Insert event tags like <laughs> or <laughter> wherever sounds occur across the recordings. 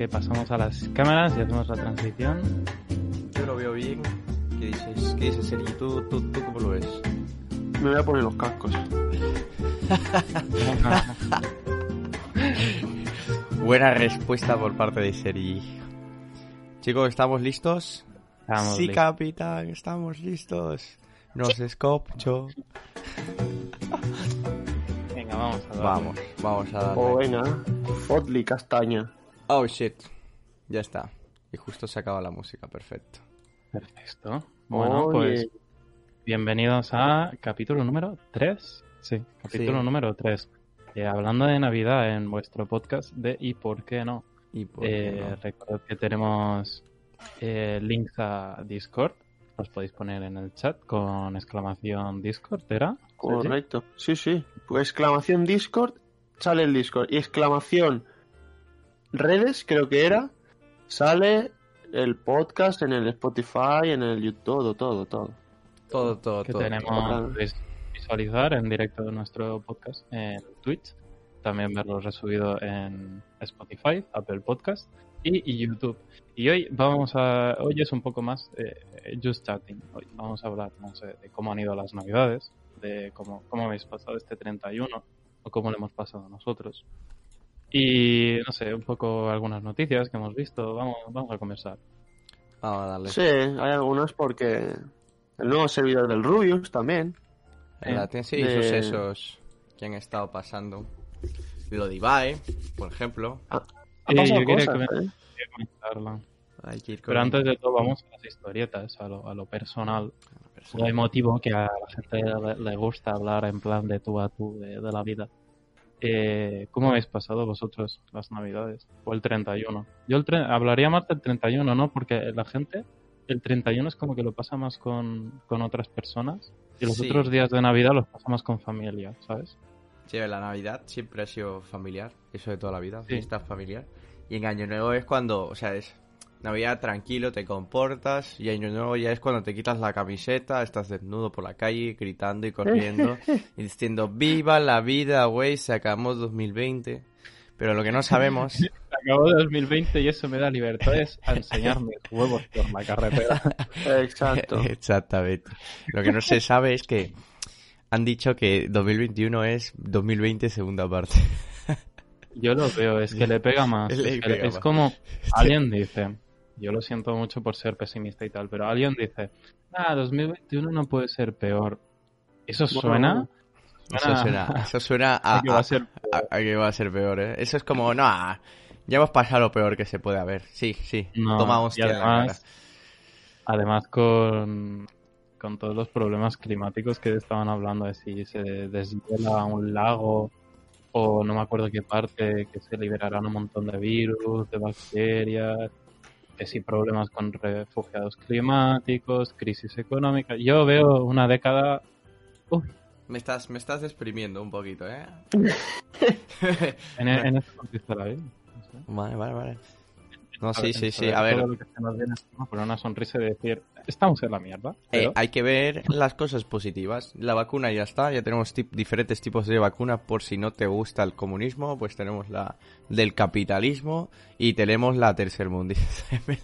Que pasamos a las cámaras y hacemos la transición. Yo lo veo bien. ¿Qué dices? ¿Qué dices, Sergi? ¿Tú, tú, tú cómo lo ves? Me voy a poner los cascos. <laughs> Buena respuesta por parte de Sergi. Chicos, ¿estamos listos? Estamos sí, listos. capitán, estamos listos. Nos escopcho. Venga, vamos a darle. Vamos, vamos a darle. O venga, Fotli Castaña. Oh, shit. Ya está. Y justo se acaba la música, perfecto. Perfecto. Bueno, Oye. pues bienvenidos a capítulo número 3. Sí, capítulo Sí. número 3. hablando de Navidad en vuestro podcast de ¿Y por qué no? Y por qué Eh, no. Recordad que tenemos eh, links a Discord. Los podéis poner en el chat con exclamación Discord, ¿era? Correcto. Sí, sí. Pues exclamación Discord, sale el Discord. Y exclamación redes, creo que era, sale el podcast en el Spotify, en el YouTube, todo, todo, todo. Todo, todo, que todo. tenemos todo. visualizar en directo de nuestro podcast en Twitch, también verlo resubido en Spotify, Apple Podcast y, y YouTube. Y hoy vamos a, hoy es un poco más eh, just chatting. Hoy vamos a hablar, no sé, de cómo han ido las navidades, de cómo, cómo habéis pasado este 31 o cómo lo hemos pasado nosotros. Y no sé, un poco algunas noticias que hemos visto. Vamos, vamos a comenzar. Vamos a darle. Sí, hay algunas porque el nuevo servidor del Rubius también. En la sí, de- sucesos que han estado pasando. Lo de Ibai, por ejemplo. Ha Sí, yo quería cosas, me- ¿eh? quería comentarlo. Hay que ir con Pero antes de todo vamos a las historietas, a lo, a lo personal. la persona. Hay motivo que a la gente le, le gusta hablar en plan de tú a tú de, de la vida. Eh, ¿Cómo habéis pasado vosotros las navidades? O el 31. Yo el hablaría más del 31, ¿no? Porque la gente, el 31 es como que lo pasa más con, con otras personas y los Sí. otros días de Navidad los pasa más con familia, ¿sabes? Sí, la Navidad siempre ha sido familiar, eso de toda la vida, Sí. fiesta familiar. Y en Año Nuevo es cuando, o sea, es Navidad tranquilo, te comportas, y Año Nuevo ya es cuando te quitas la camiseta, estás desnudo por la calle, gritando y corriendo, <laughs> y diciendo, viva la vida, güey, se acabó 2020. Pero lo que no sabemos, Acabo de 2020 y eso me da libertades a enseñar mis <laughs> huevos por la carretera. Exacto. <laughs> exactamente, lo que no se sabe es que han dicho que 2021 es 2020 segunda parte. Yo lo veo, es que le pega más. Le es que pega es más. como alguien dice, yo lo siento mucho por ser pesimista y tal, pero alguien dice, ah, 2021 no puede ser peor. ¿Eso Bueno, suena? Eso suena, <laughs> eso suena a, a que va a ser a- a que va a ser peor, ¿eh? Eso es como, no, ah, ya hemos pasado lo peor que se puede haber. Sí, sí, No, toma hostia además, además con, con todos los problemas climáticos que estaban hablando de si se deshiela un lago o no me acuerdo qué parte, que se liberarán un montón de virus, de bacterias, que si problemas con refugiados climáticos, crisis económica. Yo veo una década... Uy, Me estás, me estás exprimiendo un poquito, ¿eh? <laughs> en, en este contexto la vida. no sé. Vale, vale, vale. No, A sí, ver, sí, sí. A ver, Con una sonrisa y decir, estamos en la mierda. eh, pero- hay que ver las cosas positivas. La vacuna ya está, ya tenemos tip- diferentes tipos de vacuna por si no te gusta el comunismo, pues tenemos la del capitalismo y tenemos la tercermundista. <laughs> en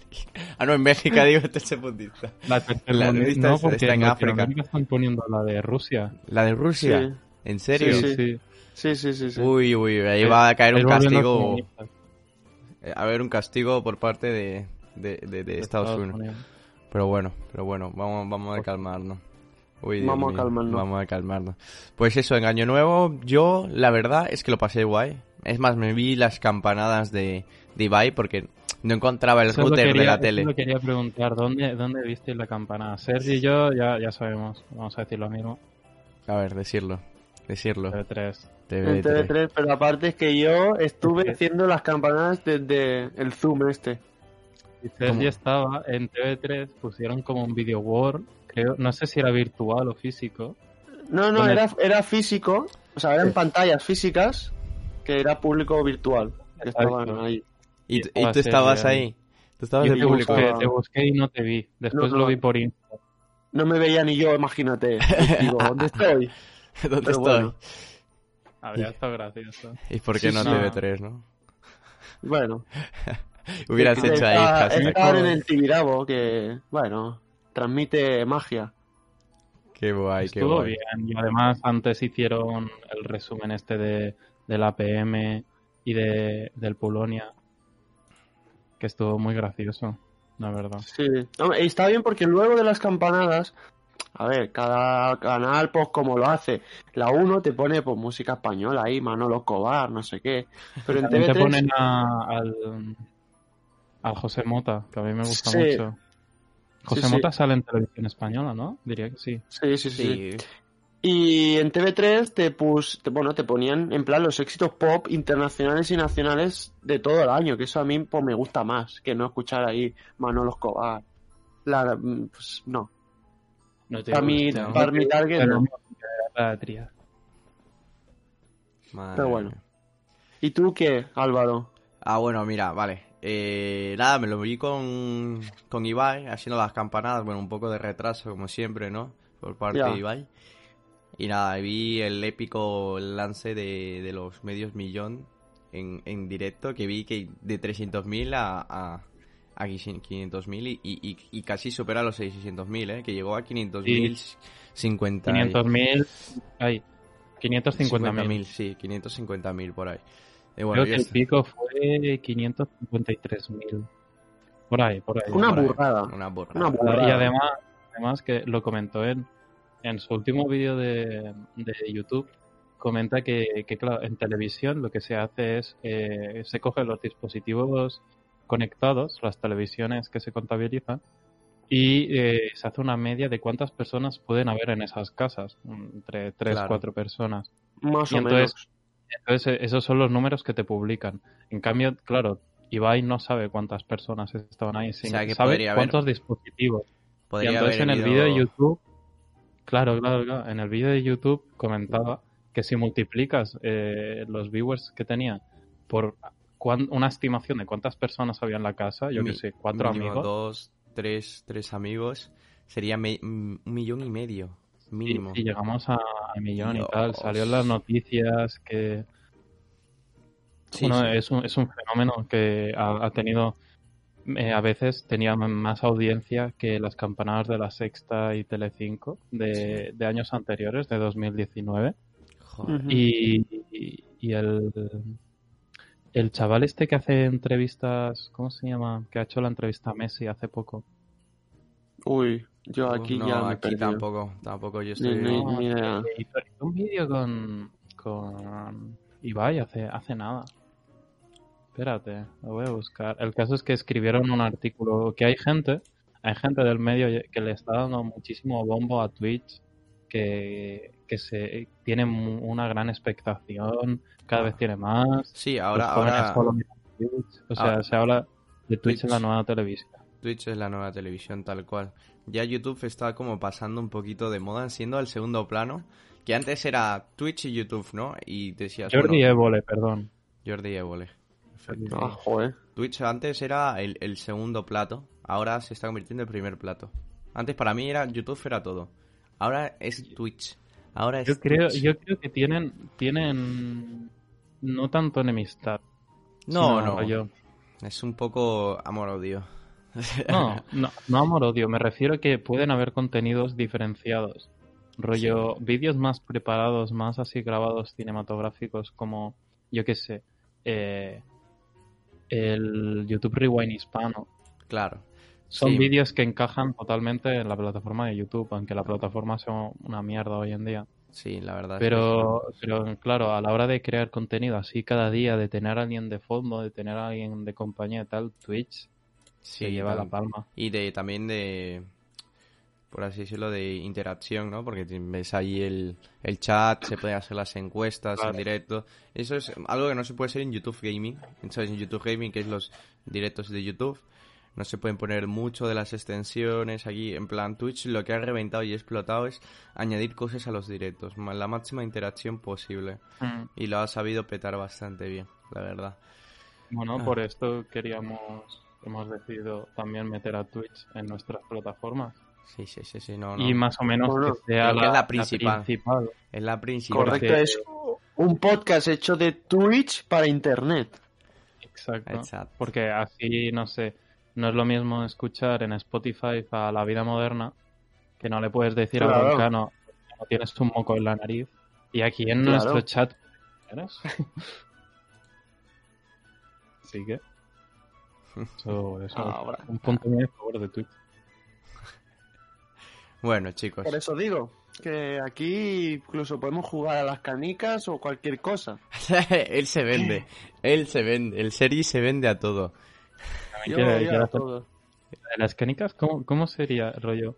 ah, no, en Bélgica digo tercermundista. La tercermundista, no, está en en África. Están poniendo la de Rusia. La de Rusia. Sí. ¿En serio? Sí, sí. Sí, sí, sí, sí. Uy, uy, ahí va a caer un castigo. comunista eh, A ver, un castigo por parte de, de, de- de de Estados, Unidos. Pero bueno, pero bueno, vamos, vamos a calmarnos. Uy, Vamos a calmarnos. Vamos a calmarnos. Pues eso, en Año Nuevo, yo la verdad es que lo pasé guay. Es más, me vi las campanadas de, de Ibai porque no encontraba el Eso router quería- de la tele. lo quería preguntar, ¿dónde, dónde visteis la campana? Sergi y yo ya, ya sabemos, vamos a decir lo mismo. A ver, decirlo. Decirlo. TV3. En TV3. TV3, pero aparte es que yo estuve <laughs> haciendo las campanadas desde el Zoom este. ¿Cómo? ya estaba en TV3, pusieron como un video wall, creo, no sé si era virtual o físico. No, no, Con el- era, era físico, o sea, eran pantallas físicas que era público virtual. Que estaban ahí. ¿Y, tú- Y y tú estaba estabas serie ahí? ¿Tú estabas Yo de te público? busqué, te busqué y no te vi. Después No, lo no. vi por Insta. No me veía ni yo, imagínate. <laughs> Digo, ¿dónde estoy? <laughs> ¿Dónde Pero estoy? bueno. Habría estado gracioso. <laughs> ¿Y por qué Sí, no sí. TV3, no? Bueno, <laughs> Hubieras hecho ahí hashtag. estar en el Tibidabo, que, bueno, transmite magia. Qué guay, qué Estuvo guay. bien. Y además antes hicieron el resumen este de, del APM y de, del Polonia. Que estuvo muy gracioso, la verdad. Sí, y está bien porque luego de las campanadas, a ver, cada canal pues como lo hace. La 1 te pone pues música española ahí, Manolo Escobar, no sé qué. Pero en También te TV3 ponen a- al, al José Mota, que a mí me gusta Sí. mucho. José Sí, sí. Mota sale en televisión española, ¿no? Diría que sí. Sí, sí, sí. Sí. Y en TV3 te pus, te- bueno, te ponían en plan los éxitos pop internacionales y nacionales de todo el año, que eso a mí pues me gusta más que no escuchar ahí Manolo Escobar. La, pues, no, No te para mi, para mi target Pero no. Madre Pero bueno. ¿Y tú qué, Álvaro? Ah, bueno, mira, vale. Eh, nada, me lo vi con, con Ibai haciendo las campanadas. Bueno, un poco de retraso, como siempre, ¿no? Por parte Ya. de Ibai. Y nada, vi el épico lance de, de los medios millón en, en directo, que vi que de 300.000 a, a, a 500.000 y, y, y- y casi supera los 600.000, ¿eh? Que llegó a 500.000, 50 y- 500.000. Ay, 550.000. 50.000, sí, 550.000 por ahí. Y bueno, Creo que el pico fue 553.000. Por ahí, por ahí. Una por ahí, burrada. Una burrada. Una burrada. Y además, además que lo comentó en, en su último vídeo de, de YouTube, comenta que, que, claro, en televisión lo que se hace es, eh, se cogen los dispositivos conectados, las televisiones que se contabilizan, y eh, se hace una media de cuántas personas pueden haber en esas casas, entre 3, Claro. 4 personas. Más Y o entonces- menos. Entonces, eh, esos son los números que te publican. En cambio, claro, Ibai no sabe cuántas personas estaban ahí, sino sea, que sabe haber- cuántos dispositivos. Y entonces en el vídeo de YouTube, claro, claro, claro, en el vídeo de YouTube comentaba que si multiplicas eh, los viewers que tenía por una estimación de cuántas personas había en la casa, yo Mi- que sé, cuatro mínimo amigos, Dos, tres, tres amigos. Sería me- un millón y medio. Mínimo. y llegamos a, a millón y tal. Salió en las noticias que Sí, Bueno, sí. Es, un, es un fenómeno que ha, ha tenido, eh, a veces tenía más audiencia que las campanadas de la Sexta y Telecinco de, de años anteriores, de 2019. Joder. Y- y el, el chaval este que hace entrevistas, ¿cómo se llama? Que ha hecho la entrevista a Messi hace poco. Uy, yo aquí no, ya me aquí perdido. tampoco. Tampoco yo estoy. ni- No, ni idea. Hizo, hizo un vídeo con, con Ibai hace, hace nada. Espérate, lo voy a buscar. El caso es que escribieron un artículo que hay gente, hay gente del medio que le está dando muchísimo bombo a Twitch, que, que se tiene mu- una gran expectación, cada Ah. vez tiene más. Sí, ahora, Twitch. O sea, ahora- se habla de Twitch en la Twitch. nueva televisión. Twitch es la nueva televisión tal cual. Ya YouTube está como pasando un poquito de moda, siendo el segundo plano. Que antes era Twitch y YouTube, ¿no? Y decías, Jordi bueno, Évole, perdón. Jordi Évole. Perfecto. Ah, joder. Twitch antes era el, el segundo plato, ahora se está convirtiendo en el primer plato. Antes para mí era YouTube era todo. Ahora es Twitch. Ahora es Yo creo, Twitch. yo creo que tienen, tienen no tanto enemistad. No, no. Es un poco amor-odio. <laughs> No, no, no amor odio, me refiero a que pueden haber contenidos diferenciados. Rollo, vídeos más preparados, más así grabados cinematográficos, como, yo qué sé, eh, el YouTube Rewind hispano. Claro. Son Sí. vídeos que encajan totalmente en la plataforma de YouTube, aunque la plataforma sea una mierda hoy en día. Sí, la verdad. es Pero, pero claro, a la hora de crear contenido así cada día, de tener a alguien de fondo, de tener a alguien de compañía y tal, Twitch sí, se lleva la palma. Y de también de por así decirlo, de interacción, ¿no? Porque ves ahí el, el chat, se pueden hacer las encuestas Claro. en directo. Eso es algo que no se puede hacer en YouTube Gaming. ¿Sabes? En YouTube Gaming, que es los directos de YouTube. No se pueden poner mucho de las extensiones aquí. En plan, Twitch lo que ha reventado y explotado es añadir cosas a los directos. La máxima interacción posible. Mm. Y lo ha sabido petar bastante bien, la verdad. Bueno, Ah. por esto queríamos, hemos decidido también meter a Twitch en nuestras plataformas. Sí, sí, sí, sí, no, no. Y más o menos Bueno, que sea que la, es la la principal. Es la principal. Correcto, es un podcast hecho de Twitch para internet. Exacto. Exacto. Porque así, no sé, no es lo mismo escuchar en Spotify a la vida moderna que no le puedes decir a Claro. Broncano no tienes un moco en la nariz. Y aquí en Claro. nuestro chat. ¿eres? <laughs> Así que. Eso, eso <laughs> bueno. un punto muy a favor de Twitch. Bueno, chicos. Por eso digo que aquí incluso podemos jugar a las canicas o cualquier cosa. <laughs> él se vende. Él se vende. El Sergi se vende a todo. Yo Quiere- voy quiere a hacer- todo. ¿De las canicas? ¿Cómo, cómo sería rollo?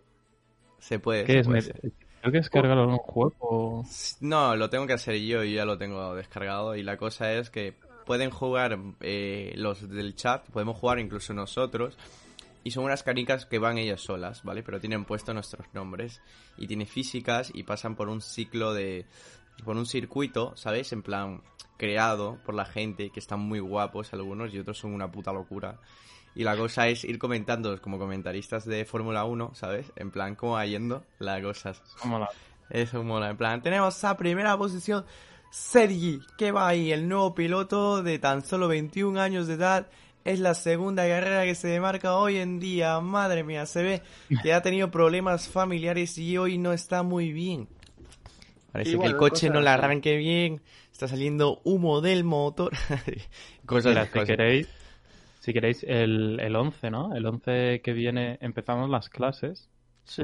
Se puede. ¿Qué se es? puede Me- ser. Creo que es cargar algún juego. No, lo tengo que hacer yo y ya lo tengo descargado. Y la cosa es que pueden jugar eh, los del chat, podemos jugar incluso nosotros. Y son unas canicas que van ellas solas, ¿vale? Pero tienen puesto nuestros nombres. Y tiene físicas y pasan por un ciclo de... Por un circuito, ¿sabes? En plan, creado por la gente, que están muy guapos algunos y otros son una puta locura. Y la cosa es ir comentando como comentaristas de Fórmula 1, ¿sabes? En plan, cómo va yendo la cosa. Como la- Eso mola, en plan, tenemos a primera posición Sergi, que va ahí, el nuevo piloto de tan solo 21 años de edad. Es la segunda carrera que se demarca hoy en día. Madre mía, se ve que ha tenido problemas familiares y hoy no está muy bien. Parece que el coche cosas no le arranque bien. Está saliendo humo del motor. <laughs> cosas, Mira, si cosas. queréis, si queréis el, el 11, ¿no? El 11 que viene empezamos las clases. Sí.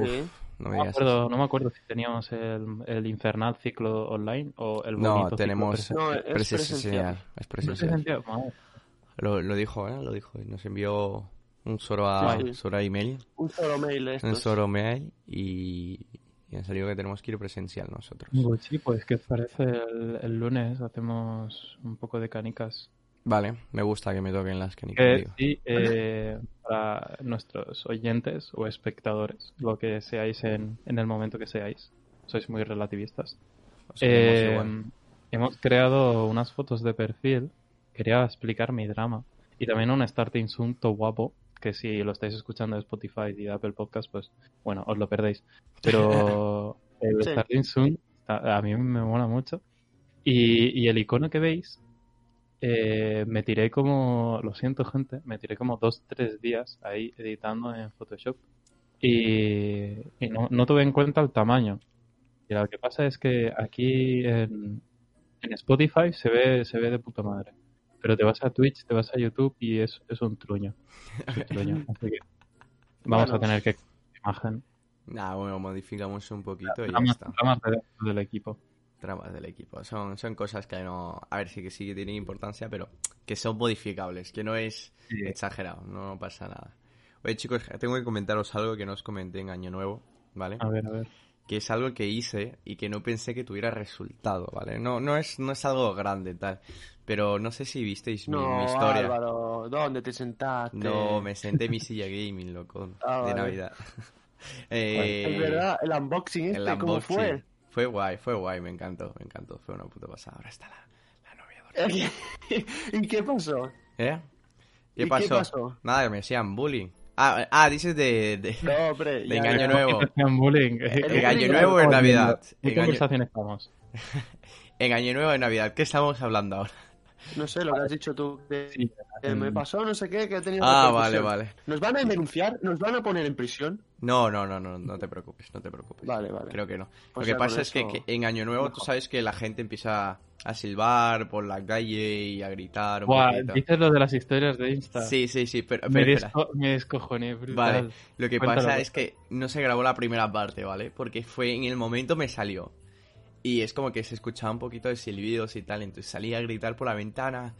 No, me No acuerdo, no me acuerdo si teníamos el, el infernal ciclo online o el. No, bonito ciclo tenemos presencial. No, es presencial. Es ¿No es presencial. presencial? Madre. Lo, lo dijo, ¿eh? Lo dijo. Nos envió un solo a, Sí, solo a email. Un solo mail de Un estos. solo mail y, y ha salido que tenemos que ir presencial nosotros. Pues sí, pues ¿qué os parece? El, el lunes hacemos un poco de canicas. Vale, me gusta que me toquen las canicas. Que digo. sí, eh, <laughs> para nuestros oyentes o espectadores, lo que seáis en, en el momento que seáis, sois muy relativistas. Eh, hemos creado unas fotos de perfil. Quería explicar mi drama. Y también un starting zoom to guapo. Que si lo estáis escuchando de Spotify y de Apple Podcast, pues bueno, os lo perdéis. Pero <laughs> el Sí. starting zoom a, a mí me mola mucho. Y, y el icono que veis, eh, me tiré como, lo siento gente, me tiré como dos, tres días ahí editando en Photoshop. Y, y no, no tuve en cuenta el tamaño. Y lo que pasa es que aquí en, en Spotify se ve, se ve de puta madre. Pero te vas a Twitch, te vas a YouTube y es, es un truño. Es un truño. <laughs> Así que vamos Bueno. a tener que imagen. Nah, bueno, modificamos un poquito y ya está. de- del equipo. Tramas del equipo. Son, son cosas que no. A ver, sí que sí que tienen importancia, pero que son modificables, que no es exagerado, no pasa nada. Oye, chicos, tengo que comentaros algo que no os comenté en Año Nuevo, ¿vale? A ver, a ver. que es algo que hice y que no pensé que tuviera resultado, ¿vale? No, no es, no es algo grande tal, pero no sé si visteis mi, historia. Álvaro, ¿dónde te sentaste? No, me senté en mi silla gaming, loco, Ah, de vale. Navidad. <laughs> Eh, Es verdad, el unboxing este, el ¿cómo unboxing. fue? Fue guay, fue guay, me encantó, me encantó, fue una puta pasada. Ahora está la, la novia dormida. <laughs> ¿Y qué pasó? ¿Eh? ¿Y ¿Qué qué pasó? pasó? Nada, me decían bullying. Ah, ah dices de... de... No, hombre. De ya- engaño nuevo. <laughs> Hacían bullying. En Año Nuevo o en Navidad. ¿En qué Año- conversación estamos? <laughs> En Año Nuevo en Navidad, ¿qué estamos hablando ahora? No sé lo que has dicho tú. Que, Sí, que me pasó no sé qué, que he tenido Ah, vale, vale. ¿Nos van a denunciar? ¿Nos van a poner en prisión? No, no, no, no, no te preocupes, no te preocupes. Vale, vale. Creo que no. O Lo sea, que pasa es que, eso- que en Año Nuevo tú sabes que la gente empieza a silbar por la calle y a gritar un Buah, poquito. dices lo de las historias de Insta. Sí, sí, sí, pero, Me, desco me descojoné, brutal. Vale, lo que Cuéntalo, pasa es que no se grabó la primera parte, ¿vale? Porque fue en el momento me salió. Y es como que se escuchaba un poquito de silbidos y tal, entonces salí a gritar por la ventana.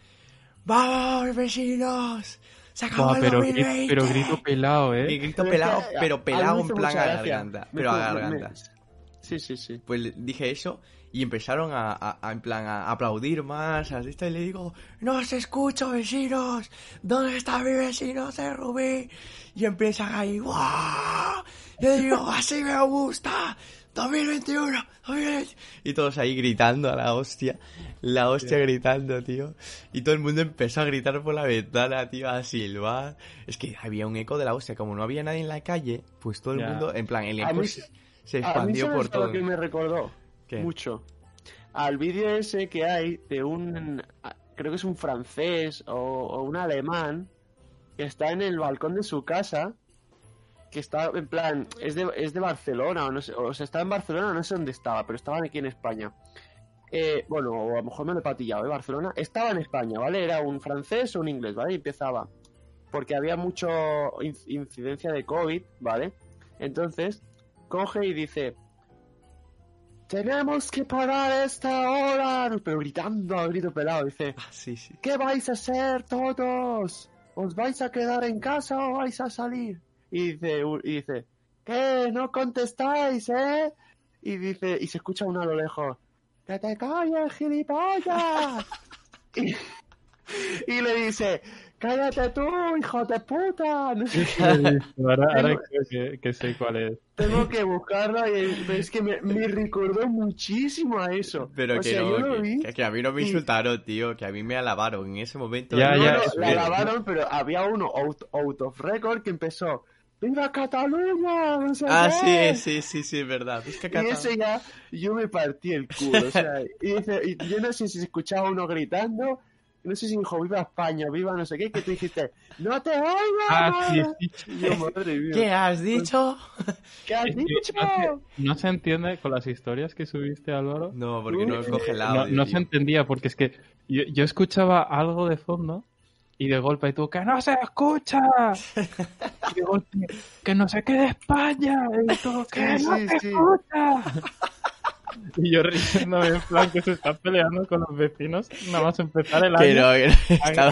¡Vamos, vecinos! ¡Se acabó el pero, 2020! gri- pero grito pelado, Y ¿eh? grito Pero es pelado, que pero pelado en plan a gracia. garganta. Me Pero a garganta. Sí, sí, sí. Pues dije eso y empezaron a, a- a, en plan a aplaudir más, así está, y le digo, no os escucho vecinos, ¿dónde está mi vecino de Rubí? Y empiezan ahí, ¡guau! Yo digo, así me gusta, 2021, 2020. Y todos ahí gritando a la hostia, la hostia gritando, tío. Y todo el mundo empezó a gritar por la ventana, tío, a silbar. Es que había un eco de la hostia, como no había nadie en la calle, pues todo el mundo, en plan, el eco mí- se, se A mí expandió por todo. lo que me recordó ¿Qué? mucho al vídeo ese que hay de un creo que es un francés o, o un alemán que está en el balcón de su casa que está en plan es de, es de Barcelona o no sé o sea está en Barcelona no sé dónde estaba pero estaban aquí en España Eh, bueno o a lo mejor me lo he patillado ¿eh? Barcelona estaba en España vale era un francés o un inglés vale y empezaba porque había mucho inc- incidencia de COVID vale entonces coge y dice tenemos que parar esta hora pero gritando a grito pelado dice Ah, sí, sí. ¿qué vais a hacer todos? ¿os vais a quedar en casa o vais a salir? Y dice y dice ¿qué? no contestáis ¿eh? y dice y se escucha uno a lo lejos que te calles gilipollas <laughs> y, y le dice cállate tú hijo de puta no sé qué. Ahora, ahora Tengo- creo que, que sé cuál es. Tengo que buscarlo y es que me, me recordó muchísimo a eso. Pero o que sea, no, yo vi. que- que a mí no me y- insultaron, tío, que a mí me alabaron en ese momento. Ya, no, ya, no, es. lavaron, pero había uno out, out of record que empezó ¡Viva Cataluña! No sé Ah, qué". sí, sí, sí, sí, es verdad. Es que Y ese ya, yo me partí el culo, o sea, <laughs> y, dice, y yo no sé si se escuchaba uno gritando, no sé si dijo viva España, viva no sé qué, que tú dijiste, ¡No te oigo! Ah, sí, madre". sí. Y yo, madre mía, ¿Qué has dicho? ¿qué has dicho? no, se, no se entiende con las historias que subiste, Álvaro. No, porque no coge el No, audio. no tío. se entendía porque es que yo, yo escuchaba algo de fondo y de golpe tú, ¡que no se escucha! <laughs> Y de golpe, ¡que no se quede España! Y tú, ¡que Sí, no sí, se sí. escucha! <laughs> Y yo riéndome en plan que se está peleando con los vecinos, nada más empezar el año. Que no, que no, estaba,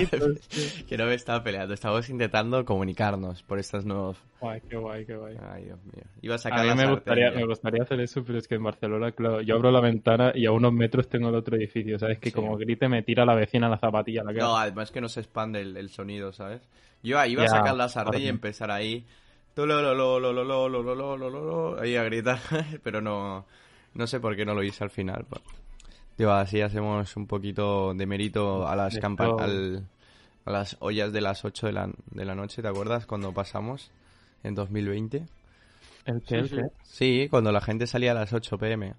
que no me estaba peleando, estábamos intentando comunicarnos por estas nuevas... Guay, qué guay, qué guay. Ay, Dios mío. Iba a sacar a mí me gustaría, me gustaría hacer eso, pero es que en Barcelona, claro, yo abro la ventana y a unos metros tengo el otro edificio, ¿sabes? Que sí. como grite me tira la vecina la zapatilla la cara. No, además que no se expande el, el sonido, ¿sabes? Yo iba yeah, a sacar la sartén y empezar ahí... lo lo lo lo lo lo lo lo lo lo Ahí a gritar, pero no... No sé por qué no lo hice al final. pues. Digo, así hacemos un poquito de mérito a las al- a las ollas de las 8 de la, de la noche, ¿te acuerdas? Cuando pasamos en 2020. ¿El qué? ¿El Sí, qué? sí. Sí, cuando la gente salía a las 8 pm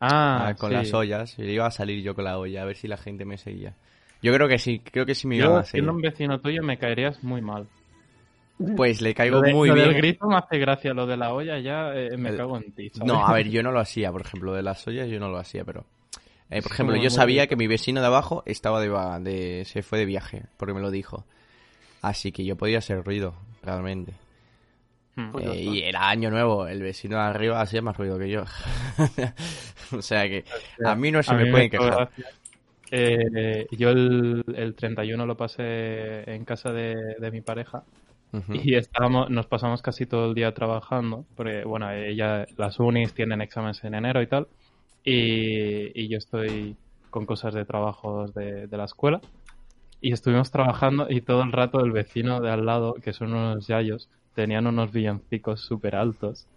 Ah, ah, con sí. las ollas. Y iba a salir yo con la olla, a ver si la gente me seguía. Yo creo que sí, creo que sí me iban Yo, a seguir. siendo un vecino tuyo, me caerías muy mal. Pues le caigo Lo, de- muy lo bien. del grito me hace gracia, lo de la olla ya eh, me El- cago en ti, ¿sabes? No, a ver, <laughs> yo no lo hacía, por ejemplo, de las ollas yo no lo hacía, pero... eh, por ejemplo, yo sabía que mi vecino de abajo estaba de, de... se fue de viaje, porque me lo dijo. Así que yo podía hacer ruido, realmente. Hmm. Pues Eh, y era año nuevo, el vecino de arriba hacía más ruido que yo. <laughs> o sea que a mí no se A me mí pueden quejar. Eh, yo el, el 31 lo pasé en casa de, de mi pareja Y estábamos, nos pasamos casi todo el día trabajando, porque bueno, ella, las unis tienen exámenes en enero y tal, y, yo estoy con cosas de trabajos de, de la escuela, y estuvimos trabajando y todo el rato el vecino de al lado, que son unos yayos, tenían unos villancicos súper altos,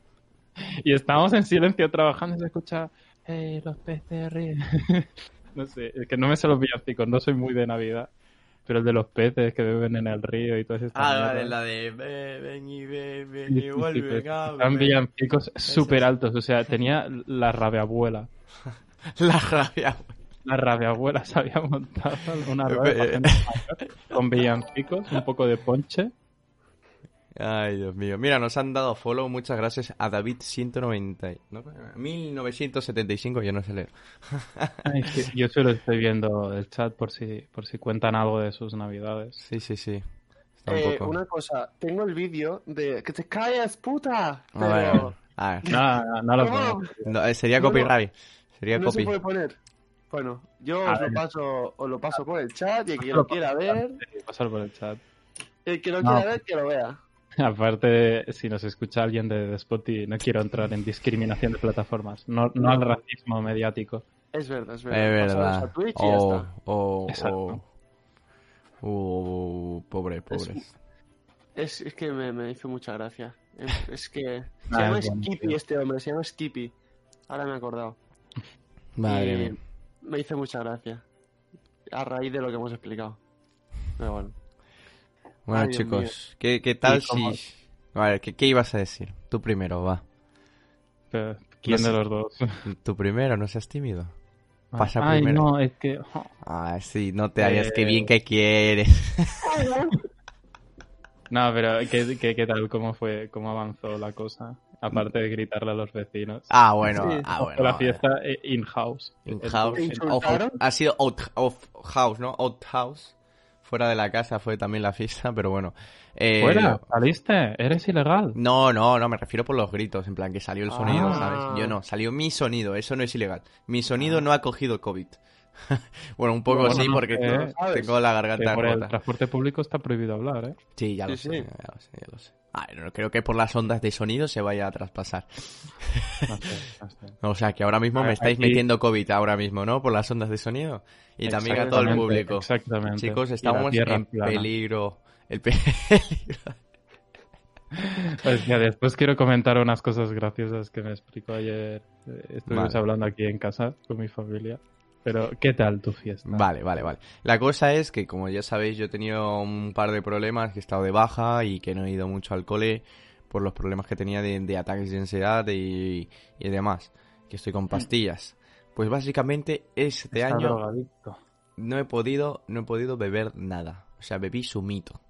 y estábamos en silencio trabajando y se escucha, "Eh, los peces ríen. <laughs> no sé, es que no me sé los villancicos, no soy muy de Navidad. Pero el de los peces que beben en el río y todas estas Ah, vale, la de "Ve, ven y ve, ven y vuelve, Eran ven". villancicos súper altos, o sea, tenía la rabiabuela. <laughs> La rabia. La rabiabuela se <laughs> había montado una <laughs> mayor, con villancicos, un poco de ponche. Ay, Dios mío. Mira, nos han dado follow, muchas gracias a David190. ¿no? 1975, yo no sé leer. <laughs> Ay, yo solo estoy viendo el chat por si, por si cuentan algo de sus navidades. Sí, sí, sí. Está un Eh, poco... una cosa, tengo el vídeo de que te calles, puta. A ver, Pero a ver. No, no, no lo pongo. No, eh, sería No, no. copyright. Sería no copy. se puede poner. Bueno, yo A os lo paso, os lo paso por el chat y el que Lo lo quiera ver. Pasar por el chat. El que No. quiera ver, que lo vea. <laughs> Aparte, si nos escucha alguien de, de Spotify, no quiero entrar en discriminación de plataformas, no, no al racismo mediático. Es verdad, es Es verdad. Pasamos verdad. a Twitch y ya está. oh, Exacto. oh. Pobre, pobre. Es, es que me, me hizo mucha gracia. Es, es que. <laughs> Se llama es. Skippy este hombre, se llama Skippy. Ahora me he acordado. Madre Y mía. Me hizo mucha gracia. A raíz de lo que hemos explicado. Pero bueno. Bueno, Ay, chicos, ¿qué, qué tal ¿Y cómo- si... A ver, ¿qué, ¿qué ibas a decir? Tú primero, va. Pero, ¿Quién No de los dos? <laughs> Tú primero, no seas tímido. Pasa Ay, primero. no, es que... Ah, sí, no te hagas, qué Eh. bien que quieres. <laughs> No, pero ¿qué, qué, qué tal? ¿Cómo fue? ¿Cómo avanzó la cosa? Aparte de gritarle a los vecinos. Ah, bueno, Sí. ah, bueno. la fiesta eh, in-house. In El- house. ¿Te el- insultaron? Ojo, ha sido out of house, ¿no? Out house. Fuera de la casa fue también la fiesta, pero bueno. Eh, ¿Fuera? ¿Saliste? ¿Eres ilegal? No, no, no, me refiero por los gritos, en plan que salió el sonido, Ah. ¿sabes? Yo no, salió mi sonido, eso no es ilegal. Mi sonido no ha cogido COVID. <laughs> bueno, un poco Bueno, sí, no porque sé, tengo- la Que garganta por el rota. transporte público está prohibido hablar, ¿eh? Sí, ya lo Sí, sé, sí. ya lo sé, ya lo sé. Ah, no creo que por las ondas de sonido se vaya a traspasar. No sé, no sé. O sea, que ahora mismo me estáis aquí- metiendo COVID ahora mismo, ¿no? Por las ondas de sonido. Y también a todo el público. Exactamente. Chicos, estamos en plana. peligro. El peligro. <laughs> Pues ya después quiero comentar unas cosas graciosas que me explicó ayer. eh, Estuvimos Vale. hablando aquí en casa con mi familia. Pero, ¿qué tal tu fiesta? Vale, vale, vale. La cosa es que, como ya sabéis, yo he tenido un par de problemas, que he estado de baja y que no he ido mucho al cole por los problemas que tenía de, de ataques de ansiedad y, y demás, que estoy con pastillas. Pues básicamente este Está año drogadicto. no he podido, no he podido beber nada. O sea, bebí sumito.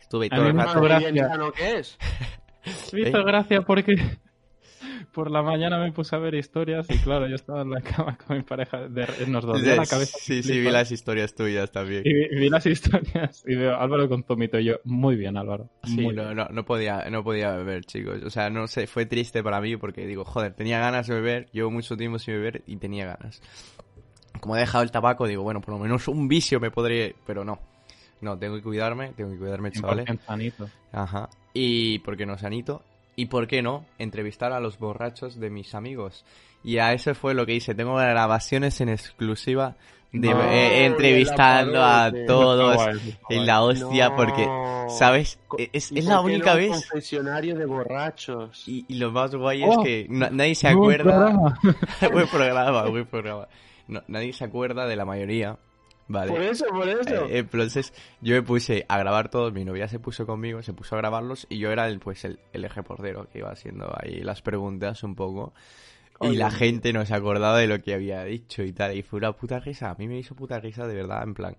Estuve todo el rato... Madre gracia. mía, sano que es. <laughs> Me hizo ¿Eh? gracia porque por la mañana me puse a ver historias y claro, yo estaba en la cama con mi pareja, de- nos dolía la cabeza. Sí, sí, vi las historias tuyas también. Y vi, vi las historias y veo Álvaro con Tomito y yo, muy bien Álvaro. Sí, no, bien". no, no podía, no podía beber, chicos. O sea, no sé, fue triste para mí porque digo, joder, tenía ganas de beber, llevo mucho tiempo sin beber y tenía ganas. Como he dejado el tabaco, digo, bueno, por lo menos un vicio me podría, pero no. No, tengo que cuidarme, tengo que cuidarme, chavales. 100% sanito. Ajá. Y, ¿por qué no, Sanito? Y, ¿por qué no? Entrevistar a los borrachos de mis amigos. Y a eso fue lo que hice. Tengo grabaciones en exclusiva de No, eh, entrevistando a todos. <laughs> En la hostia, No. porque, ¿sabes? Co- Es, ¿Y es la única no vez. confesionario de borrachos. Y, y lo más guay Oh, es que na- nadie se acuerda. <laughs> buen programa, buen programa. No, nadie se acuerda de la mayoría. Vale. Por eso, por eso. Eh, entonces yo me puse a grabar todos, mi novia se puso conmigo, se puso a grabarlos y yo era el pues el, el eje portero que iba haciendo ahí las preguntas un poco. Y la gente no se acordaba de lo que había dicho y tal. Y fue una puta risa. A mí me hizo puta risa de verdad, en plan.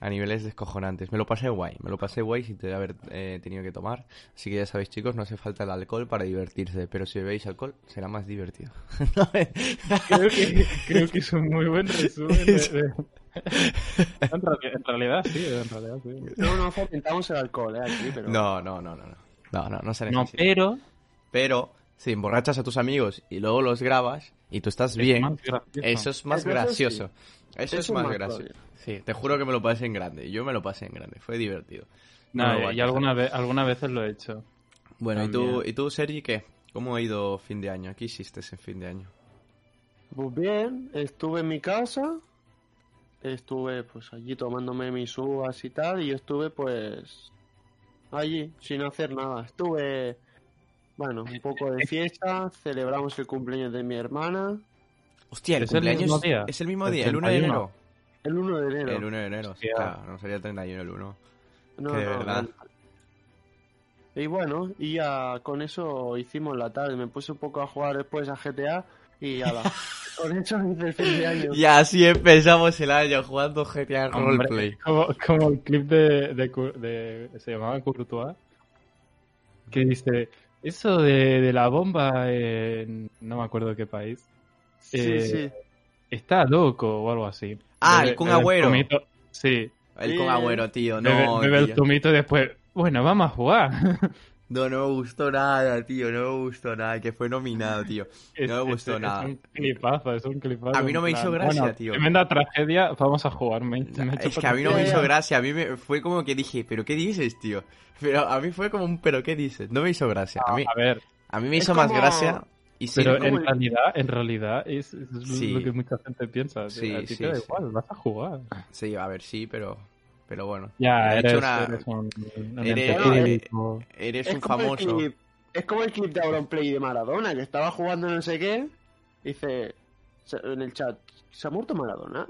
A niveles descojonantes. Me lo pasé guay. Me lo pasé guay sin te- haber eh, tenido que tomar. Así que ya sabéis, chicos, no hace falta el alcohol para divertirse. Pero si bebéis alcohol, será más divertido. <laughs> Creo que, creo que es un muy buen resumen. de- de- <laughs> En, reali- en realidad sí, en realidad sí. No, no fomentamos el alcohol, eh, aquí, pero... no, no, no, no. No, no, no, no se No, necesita. pero Pero si emborrachas a tus amigos y luego los grabas y tú estás es bien, eso es más gracioso. Eso es es más gracioso. Sí, te juro que me lo pasé en grande. Yo me lo pasé en grande. Fue divertido. No No, y quejar. alguna vez, algunas veces lo he hecho. Bueno, ¿y tú. ¿y tú, Sergi, qué? ¿Cómo ha ido fin de año? ¿Qué hiciste en fin de año? Pues bien, estuve en mi casa, estuve pues allí tomándome mis uvas y tal, y estuve pues allí, sin hacer nada. Estuve, bueno, un poco de fiesta, celebramos el cumpleaños de mi hermana, Hostia, el ¿Es el cumpleaños mismo día? es el mismo ¿El día, el 1 de 31? enero. el 1 de enero. El 1 de enero, sí, Hostia. claro, no sería el 31 el 1. No, que de no, verdad. no. Y bueno, y ya con eso hicimos la tarde. Me puse un poco a jugar después a GTA y ya <laughs> con eso hice el fin de año. Y así empezamos el año jugando GTA Hombre, Roleplay. Como, como el clip de, de, Cu- de- se llamaba Courtois que dice eso de, de la bomba en no me acuerdo qué país eh, sí. está loco o algo así Ah, Bebe- el Kun bebe Agüero. zumito- sí El Sí. con agüero, tío, bebe, no. bebe el tío. zumito y después bueno vamos a jugar <laughs> No, no me gustó nada, tío, no me gustó nada, que fue nominado, tío. Es- No me es- gustó es nada. un clipazo, es un clipazo. A mí no me hizo gracia, bueno, tío. Tremenda tragedia, vamos a jugar. Me, Es que a mí no me hizo gracia, a mí me fue como que dije, ¿pero qué dices, tío? Pero a mí fue como un, ¿pero qué dices? No me hizo gracia. A mí, A ver, a mí me Es hizo más gracia y pero en el- realidad, en realidad es, es lo- Sí. lo que mucha gente piensa. Sí, a ti sí, te da sí. igual, vas a jugar. Sí, a ver, sí, pero, pero bueno. Ya, He eres, hecho una- eres un, un Eres- un famoso. clip, es como el clip de Auronplay de Maradona, que estaba jugando no sé qué. Dice en el chat, ¿se ha muerto Maradona?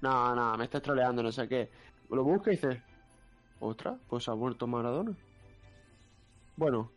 No, no, me estás troleando, no sé qué. Lo busca y dice, ¿otra? Pues ha muerto Maradona. Bueno,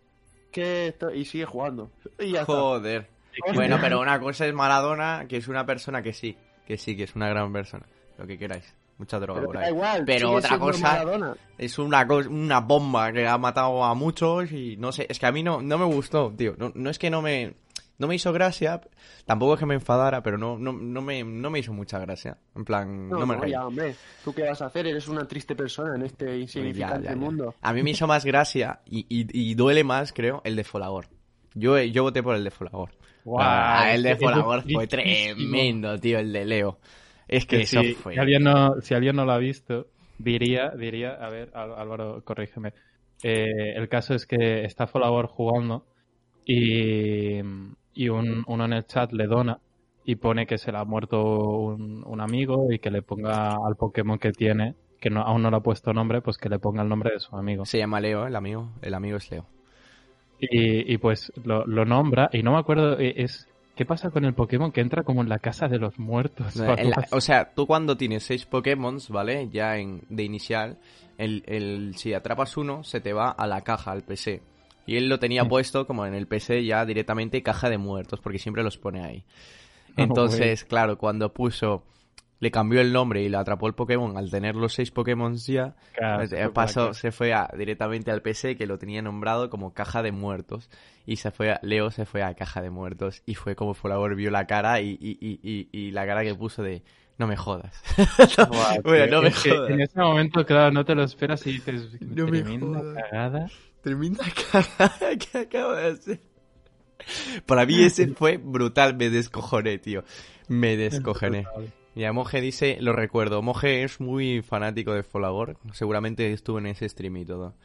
Y sigue jugando. Y ya está. Joder. <laughs> Bueno, pero una cosa es Maradona, que es una persona que sí, que sí, que es una gran persona. Lo que queráis. Mucha droga Pero por ahí. igual. Pero otra cosa- Maradona. Es una, una bomba que ha matado a muchos y no sé, es que a mí no, no me gustó, tío. No, no es que no me, no me hizo gracia, tampoco es que me enfadara, pero no, no, no, me, no me hizo mucha gracia. En plan, no, No, me no, reí. ya, hombre. ¿Tú qué vas a hacer? Eres una triste persona en este Ya, insignificante ya, ya. mundo. A mí me hizo más gracia y, y, y duele más, creo, el de Folagor. Yo, yo voté por el de Folagor. Ah, el de <laughs> Folagor fue tremendo, tío, el de Leo. Es que Que eso si, fue. si alguien no, si alguien no lo ha visto, diría, diría, a ver, Álvaro, corrígeme. Eh, el caso es que está Folagor jugando y, y un, uno en el chat le dona y pone que se le ha muerto un, un amigo y que le ponga al Pokémon que tiene, que no, aún no le ha puesto nombre, pues que le ponga el nombre de su amigo. Se llama Leo, el amigo. El amigo es Leo. Y, y pues lo, lo nombra y no me acuerdo, eh, es... ¿Qué pasa con el Pokémon que entra como en la casa de los muertos? <laughs> La- o sea, tú cuando tienes seis Pokémon, ¿vale? Ya en, de inicial, el, el, si atrapas uno, se te va a la caja, al PC. Y él lo tenía puesto como en el PC ya directamente caja de muertos, porque siempre los pone ahí. <laughs> Ah, Entonces, claro, cuando puso, le cambió el nombre y le atrapó el Pokémon al tener los seis Pokémon ya, Claro, se eh, fue por pasó, se fue a- directamente al PC que lo tenía nombrado como caja de muertos. Y se fue a- Leo se fue a caja de muertos y fue como Folagor vio la cara y, y, y, y, la cara que puso de no me jodas. <laughs> Bueno, no me. En ese momento, claro, no te lo esperas y dices, No me tremenda jodas. cagada. Tremenda cagada <laughs> que acabo de hacer. Para mí ese <laughs> fue brutal, me descojoné, tío. Me descojoné. Y a Moje dice, lo recuerdo, Moje es muy fanático de Folagor, seguramente estuvo en ese stream y todo.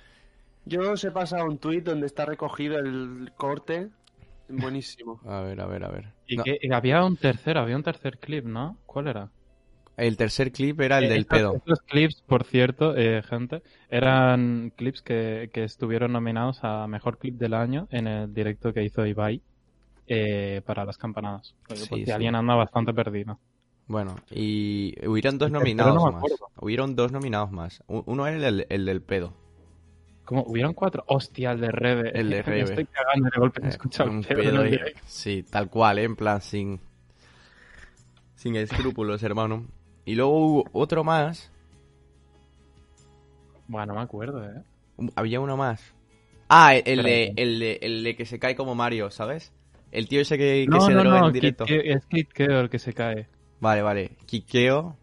Yo os he pasado un tweet donde está recogido el corte. Buenísimo. A ver, a ver, a ver. Y No, que y había un tercero, había un tercer clip, ¿no? ¿Cuál era? El tercer clip era el Eh, del estos- pedo. Estos clips, por cierto, eh, gente, eran clips que, que estuvieron nominados a Mejor Clip del Año en el directo que hizo Ibai eh, para las campanadas. Porque, Sí, alguien anda bastante perdido. Bueno, y hubieron dos nominados no más. Hubieron dos nominados más. Uno era el, el del pedo. Como hubieron cuatro. Hostia, el de Rebe. El de Me Rebe. estoy cagando de golpe. Eh, un pedo en el. Sí, tal cual, ¿eh? en plan sin sin escrúpulos, hermano. Y luego hubo otro más. Bueno, no me acuerdo, ¿eh? Había uno más. Ah, el, el de, el, de, el de que se cae como Mario, ¿sabes? El tío ese que, que No, se no, droga no, en directo. Kid Keo- es Kid Keo el que se cae. Vale, vale. Kikeo.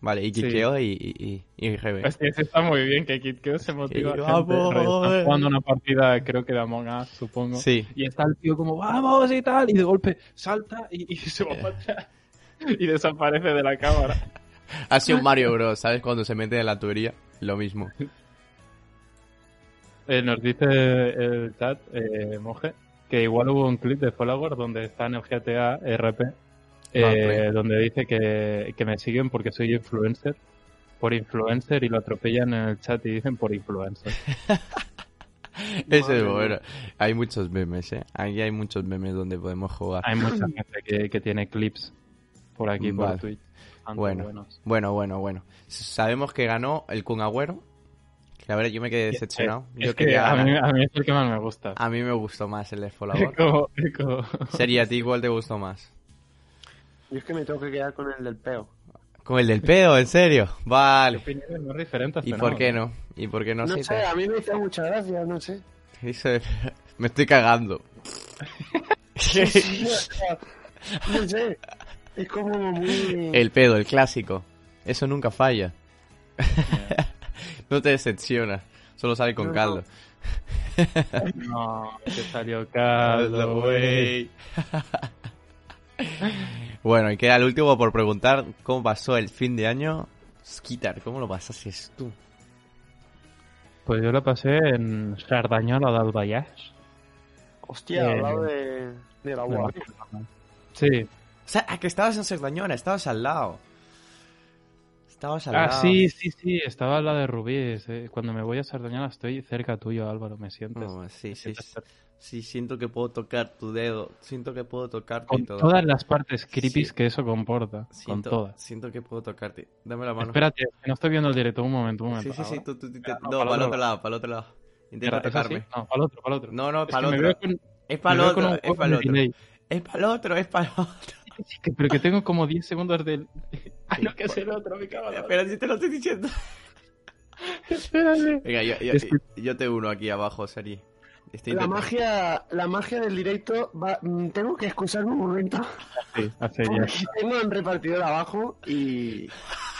Vale, y Sí. Kikeo y, y, y, y Rebe. Ese, ese está muy bien, que Kid Keo se motiva. Sí, a gente. vamos. Están jugando una partida, creo que de Among Us, supongo. Sí. Y está el tío como, vamos y tal, y de golpe salta y, y se va para atrás. <laughs> Y desaparece de la cámara. Ha sido un Mario Bros, ¿sabes? Cuando se mete en la tubería. Lo mismo. <laughs> Eh, nos dice el chat, eh, Moje, que igual hubo un clip de Follower donde está en el GTA RP, eh, Vale. donde dice que, que me siguen porque soy influencer. Por influencer y lo atropellan en el chat y dicen por influencer. <laughs> Ese es bueno. Hay muchos memes, ¿eh? Aquí hay muchos memes donde podemos jugar. Hay mucha gente que, que tiene clips por aquí, por. Twitch. bastante Bueno. buenos. Bueno, bueno, bueno. Sabemos que ganó el Kun Agüero. La verdad yo me quedé decepcionado. Es Yo que quería a mí, a mí es el que más me gusta. A mí me gustó más el de <laughs> como- Sería a ti igual te gustó más. Y es que me tengo que quedar con el del peo. Con el del pedo, en serio. Vale. opiniones muy diferentes. ¿Y por qué no? ¿Y por qué no? No Sí, sé, a mí me hizo mucha gracia, no sé. Es- <laughs> Me estoy cagando. <laughs> no sé. Es como muy... el pedo, el clásico. Eso nunca falla. <laughs> no te decepciona. Solo sale con No, no. caldo. <laughs> No, que salió <laughs> caldo, güey. bueno, y queda el último por preguntar cómo pasó el fin de año. Skitar, ¿cómo lo pasaste tú? Pues yo lo pasé en Sardañola del Vallès. Hostia, Eh, al lado de, de la. Barcelona. Sí. O sea, ah, que estabas en Cerdañola, estabas al lado. Estabas al Ah, lado. sí, sí, sí, estaba la de Rubí. eh, Cuando me voy a Sardañola estoy cerca tuyo, Álvaro, me sientes. Oh, sí, me sí, sientes sí. Sí, siento que puedo tocar tu dedo. Siento que puedo tocarte y Con todo. todas las partes creepy Sí. que eso comporta. Con siento, todas. siento que puedo tocarte. Dame la mano. Espérate, que no estoy viendo el directo. Un momento, un Sí, momento. sí, sí. Ahora. Tú, tú, tú, no, no, para el otro lado, para el otro lado. Intenta tocarme. No, para el otro, para el otro. No, no, para el otro. con- Es para el con otro, es para el <laughs> otro. Es para el otro, es para el otro. Sí, que- pero que tengo como 10 segundos del... <laughs> Ah, no, que es el otro, me cago en la Pero si te lo estoy diciendo. <laughs> Espérate. Venga, yo, yo, Es que- yo te uno aquí abajo, Sari. Estoy La magia, la magia del directo va... mm, Tengo que excusarme un momento. Sí, hace <laughs> ya. Tengo un repartidor abajo y...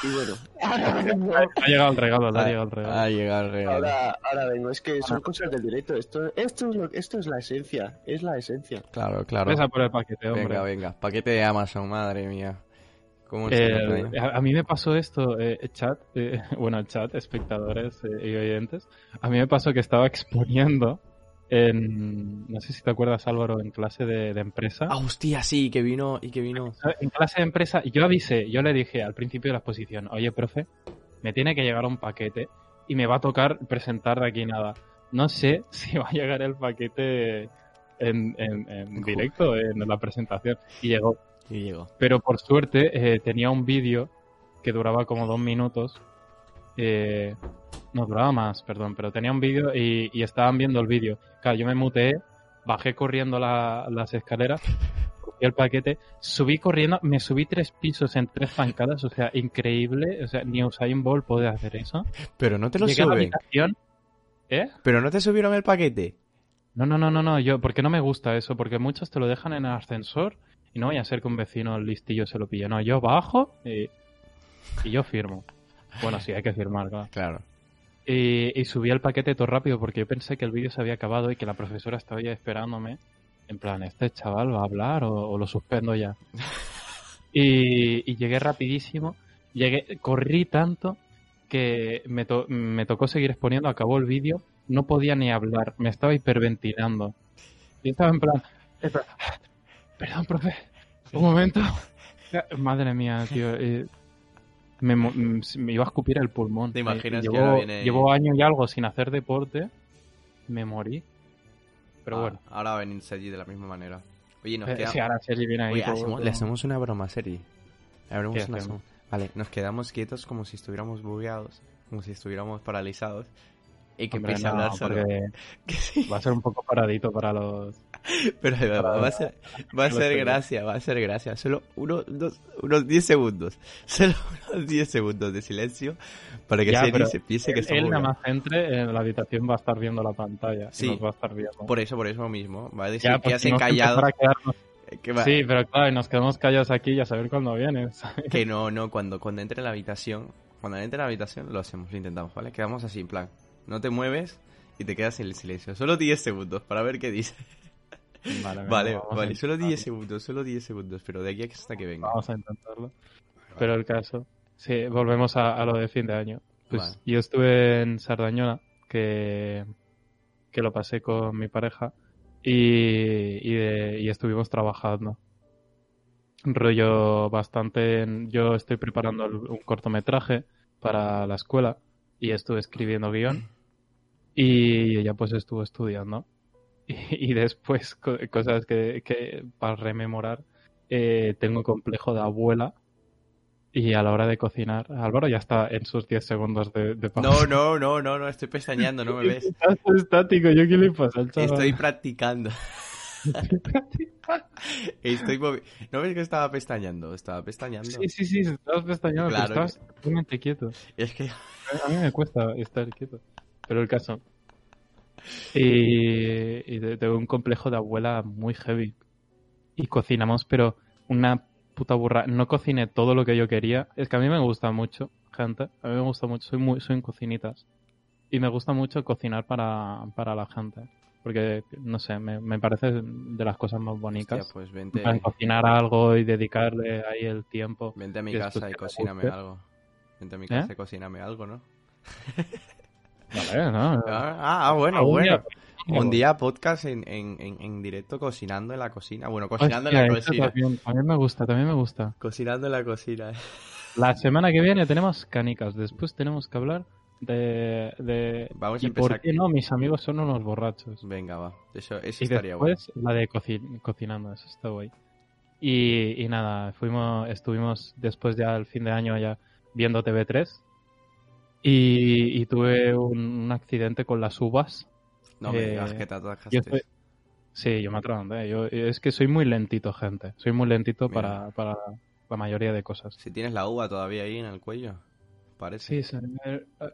Y bueno. Ha llegado el regalo, ha llegado el regalo. Ha llegado el regalo. Ahora, ahora vengo. Es que son cosas del directo. Esto, esto, es lo, esto es la esencia. Es la esencia. Claro, claro. Ves a por el paquete, hombre. Venga, venga. Paquete de Amazon, madre mía. ¿Cómo Eh, eh? a, a mí me pasó esto, eh, chat, eh, <laughs> bueno, chat, espectadores eh, y oyentes. A mí me pasó que estaba exponiendo en, no sé si te acuerdas Álvaro, en clase de, de empresa. Ah, hostia, sí, que vino y que vino. En clase de empresa, yo avisé, yo le dije al principio de la exposición, oye, profe, me tiene que llegar un paquete y me va a tocar presentar de aquí nada. No sé <laughs> si va a llegar el paquete en, en- en directo, en la presentación. Y llegó. Y llegó. Pero por suerte eh, tenía un vídeo que duraba como dos minutos. Eh, no, duraba más, perdón, pero tenía un vídeo y, y estaban viendo el vídeo. Claro, yo me muteé, bajé corriendo la- las escaleras, <laughs> cogí el paquete, subí corriendo, me subí tres pisos en tres zancadas, o sea, increíble. O sea, ni Usain Bolt puede hacer eso. Pero no te lo Llegué a la habitación. ¿Eh? Pero no te subieron el paquete. No, no, no, no, no, yo, porque no me gusta eso, porque muchos te lo dejan en el ascensor y no vaya a ser que un vecino listillo se lo pille. No, yo bajo y, y yo firmo. Bueno, sí, hay que firmar, claro. Claro. Y, y subí el paquete todo rápido porque yo pensé que el vídeo se había acabado y que la profesora estaba ya esperándome. En plan, ¿este chaval va a hablar o, o lo suspendo ya? <laughs> Y, y llegué rapidísimo. Llegué, corrí tanto que me, to- me tocó seguir exponiendo. Acabó el vídeo. No podía ni hablar. Me estaba hiperventilando. Y estaba en plan... espera, Perdón, profe. Un momento. <laughs> Madre mía, tío. eh, me, mm, me iba a escupir el pulmón. ¿Te imaginas Eh, que llevo, viene- llevo año y algo sin hacer deporte. Me morí. Pero Ah, bueno. Ahora va a venir Sergi de la misma manera. Oye, nos Eh, queda... sí, ahora Sergi viene ahí. Oye, hacemos- le hacemos una broma, Sergi. Le abrimos ¿Qué una. Vale, nos quedamos quietos como si estuviéramos bugueados, como si estuviéramos paralizados. Y que Hombre, empiece a hablar <laughs> sí. va a ser un poco paradito para los... <laughs> Pero va, a ser, va a ser gracia, va a ser gracia. Solo uno, dos, unos 10 segundos. <laughs> Solo unos 10 segundos de silencio para que Ya, se piense que estamos él nada más entre en la habitación va a estar viendo la pantalla. Sí. Nos va a estar viendo. Por eso, por eso mismo. Va a decir Ya, que pues, hace si nos callado. empezara a quedarnos- Que, va- Sí, pero claro, y nos quedamos callados aquí y a saber cuándo vienes. <laughs> que no, no, cuando, cuando entre en la habitación, cuando entre en la habitación lo hacemos, lo intentamos, ¿vale? Quedamos así, en plan, no te mueves y te quedas en el silencio. Solo 10 segundos para ver qué dice. Vale, <laughs> Vale, solo 10 intentarlo. segundos, solo 10 segundos, pero de aquí hasta que venga. Vamos a intentarlo. Pero el caso, sí, volvemos a, a lo de fin de año. Pues Vale. yo estuve en Sardañola, que, que lo pasé con mi pareja, y, y, de- y estuvimos trabajando. Rollo bastante... en- yo estoy preparando un cortometraje para la escuela y estuve escribiendo guion y ella pues estuvo estudiando. Y, <laughs> y después co- cosas que, que para rememorar eh, tengo complejo de abuela y a la hora de cocinar, Álvaro ya está en sus 10 segundos de, de pausa. No, no, no, no, no, estoy pestañeando, no me <laughs> ves. Estás estático, ¿yo qué le pasa al chaval? Estoy practicando. <laughs> Estoy movi- ¿No ves que estaba pestañando? Estaba pestañando. Sí, sí, sí, estabas pestañando, Claro pero estabas totalmente quieto. Es que A mí me cuesta estar quieto. Pero el caso. Y, y de- tengo un complejo de abuela muy heavy. Y cocinamos, pero una puta burra. No cociné todo lo que yo quería. Es que a mí me gusta mucho, gente. A mí me gusta mucho. Soy muy, soy en cocinitas. y me gusta mucho cocinar para, para la gente. Porque, no sé, me, me parece de las cosas más bonitas. Hostia, pues vente, plan, cocinar algo y dedicarle ahí el tiempo. vente a mi casa y cocíname algo. Vente a mi ¿Eh? casa y cocíname algo, ¿no? <laughs> Vale, ¿no? Ah, ah, bueno, bueno. Un día podcast en, en, en, en directo cocinando en la cocina. Bueno, cocinando Hostia, en la cocina. también, también me gusta, también me gusta. Cocinando en la cocina. La <laughs> semana que viene tenemos canicas, después tenemos que hablar de... de Vamos a ¿Y por qué no? Mis amigos son unos borrachos. Venga, va. Eso, eso Y estaría bueno. después la de coci- cocinando, eso está guay. Y, y nada, fuimos, estuvimos después ya el fin de año ya viendo TV3 y, y tuve un, accidente con las uvas. No me eh, digas que te. Yo estoy- Sí, yo me atraganté. Yo, es que soy muy lentito, gente. Soy muy lentito para, para la mayoría de cosas. Si tienes la uva todavía ahí en el cuello. Parece. Sí,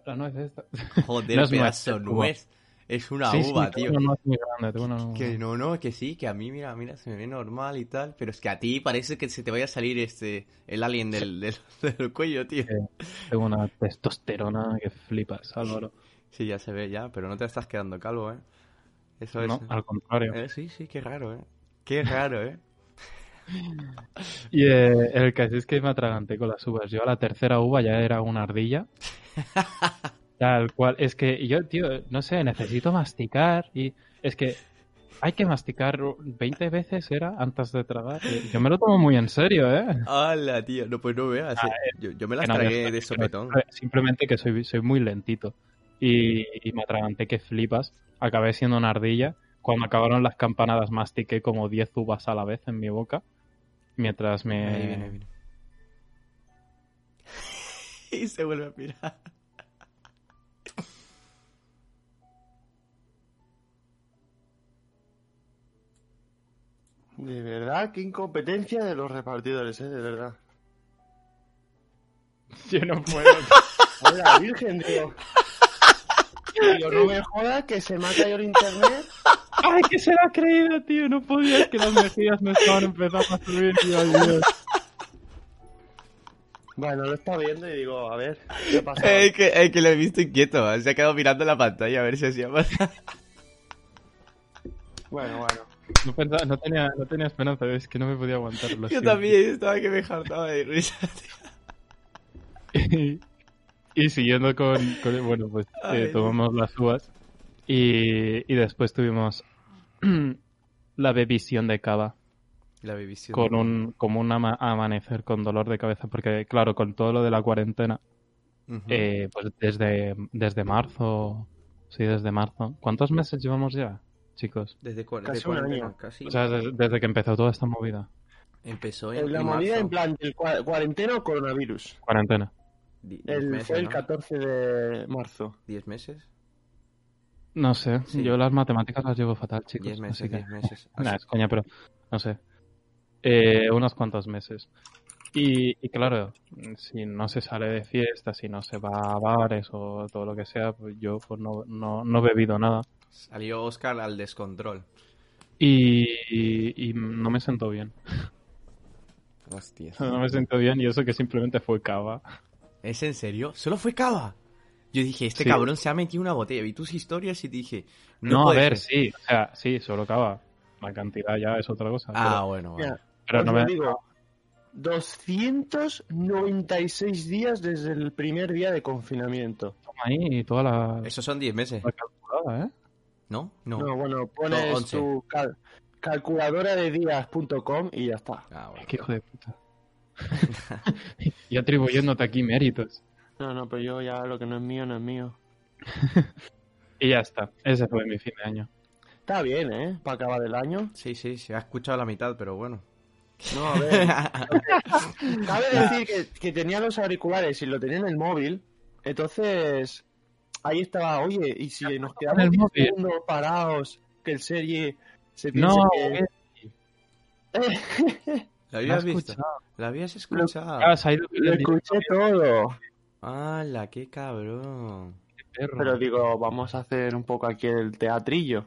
la nuez esta. Joder, <laughs> No es pedazo nuez. Es una Sí, uva, tío. muy grande, Que no, no, que sí, que a mí, mira, mira, se me ve normal y tal, pero es que a ti parece que se te vaya a salir este, el alien del, del, <laughs> del cuello, tío. Tengo una testosterona que flipas, Álvaro. Sí, ya se ve ya, pero no te estás quedando calvo, ¿eh? Eso es... No, al contrario. Eh, sí, sí, qué raro, ¿eh? Qué raro, ¿eh? <laughs> Y eh, el caso es que me atraganté con las uvas. Yo a la tercera uva ya era una ardilla. <laughs> Tal cual. Es que yo, tío, no sé, necesito masticar y es que hay que masticar 20 veces, ¿era? Antes de tragar. Yo me lo tomo muy en serio, ¿eh? ¡Hala, tío! No, pues no veas. Ah, eh. Yo, yo me las no, tragué de sopetón. Simplemente que soy, soy muy lentito. Y, y me atraganté que flipas. Acabé siendo una ardilla. Cuando acabaron las campanadas mastiqué como 10 uvas a la vez en mi boca. Mientras me... Ahí viene, ahí viene. <laughs> y se vuelve a mirar. De verdad, qué incompetencia de los repartidores, ¿eh? De verdad. <laughs> Yo no puedo. <laughs> Hola, Virgen, digo. Digo, no me jodas que se me ha caído el internet. ¡Ay, que se lo ha creído, tío! No podía, es que las mejillas me estaban empezando a subir, tío. Dios. Bueno, lo está viendo y digo, a ver, ¿qué <laughs> pasa? Es que, es que lo he visto inquieto. Se ha quedado mirando la pantalla a ver si hacía más. Bueno, bueno. No, pensaba- no tenía, no tenía esperanza, es que no me podía aguantar. Yo también estaba que me jartaba de risa. <laughs> y, y siguiendo con, con- bueno pues <laughs> Ay, eh, tomamos las uvas y, y después tuvimos <clears throat> la bebisión de cava La con un como un ama- amanecer con dolor de cabeza porque claro con todo lo de la cuarentena Ujú. eh, pues desde desde marzo sí desde marzo cuántos meses llevamos ya chicos Desde casi un cuarentena, año. Casi. o sea desde, desde que empezó toda esta movida Empezó en, La en movida marzo. en plan cua- cuarentena o coronavirus. cuarentena El, meses, fue el ¿no? 14 de marzo. ¿Diez meses? no sé Sí. yo las matemáticas las llevo fatal chicos Diez meses, así que- diez meses. <laughs> Nah, Así- es coña, pero no sé. Eh, unos cuantos meses. Y, y claro, si no se sale de fiesta, si no se va a bares o todo lo que sea, pues yo pues no, no, no he bebido nada. Salió Oscar al descontrol. Y, y- y no me siento bien. <laughs> Hostia. <laughs> No me siento bien y eso que simplemente fue cava. ¿Es en serio? ¿Solo fue cava? Yo dije, este Sí. cabrón se ha metido una botella. Vi tus historias y dije... No, a ver, ser. sí, o sea, sí, solo cava. La cantidad ya es otra cosa. Ah, pero, bueno, bueno. Pero os no me... digo, 296 días desde el primer día de confinamiento. Toma ahí toda la, Esos son 10 meses, ¿eh? ¿no? No. No, bueno, pones No, 11. tu cal- calculadora de días.com y ya está. Ah, bueno. Qué hijo de puta. <laughs> y atribuyéndote aquí méritos. No, no, pero yo ya lo que no es mío, no es mío. <laughs> Y ya está. Ese fue mi fin de año. Está bien, ¿eh? Para acabar el año. Sí, sí, se ha escuchado la mitad, pero bueno. No, a ver. <laughs> Cabe decir que, que tenía los auriculares y lo tenía en el móvil. Entonces, ahí estaba, oye, y si nos quedamos el 10 móvil? segundos parados, que el serie se piense No, que... <laughs> ¿La lo habías visto? escuchado. ¿La habías escuchado? Ah, Lo escuché todo. ¡Hala, qué cabrón! perro. Pero digo, vamos a hacer un poco aquí el teatrillo.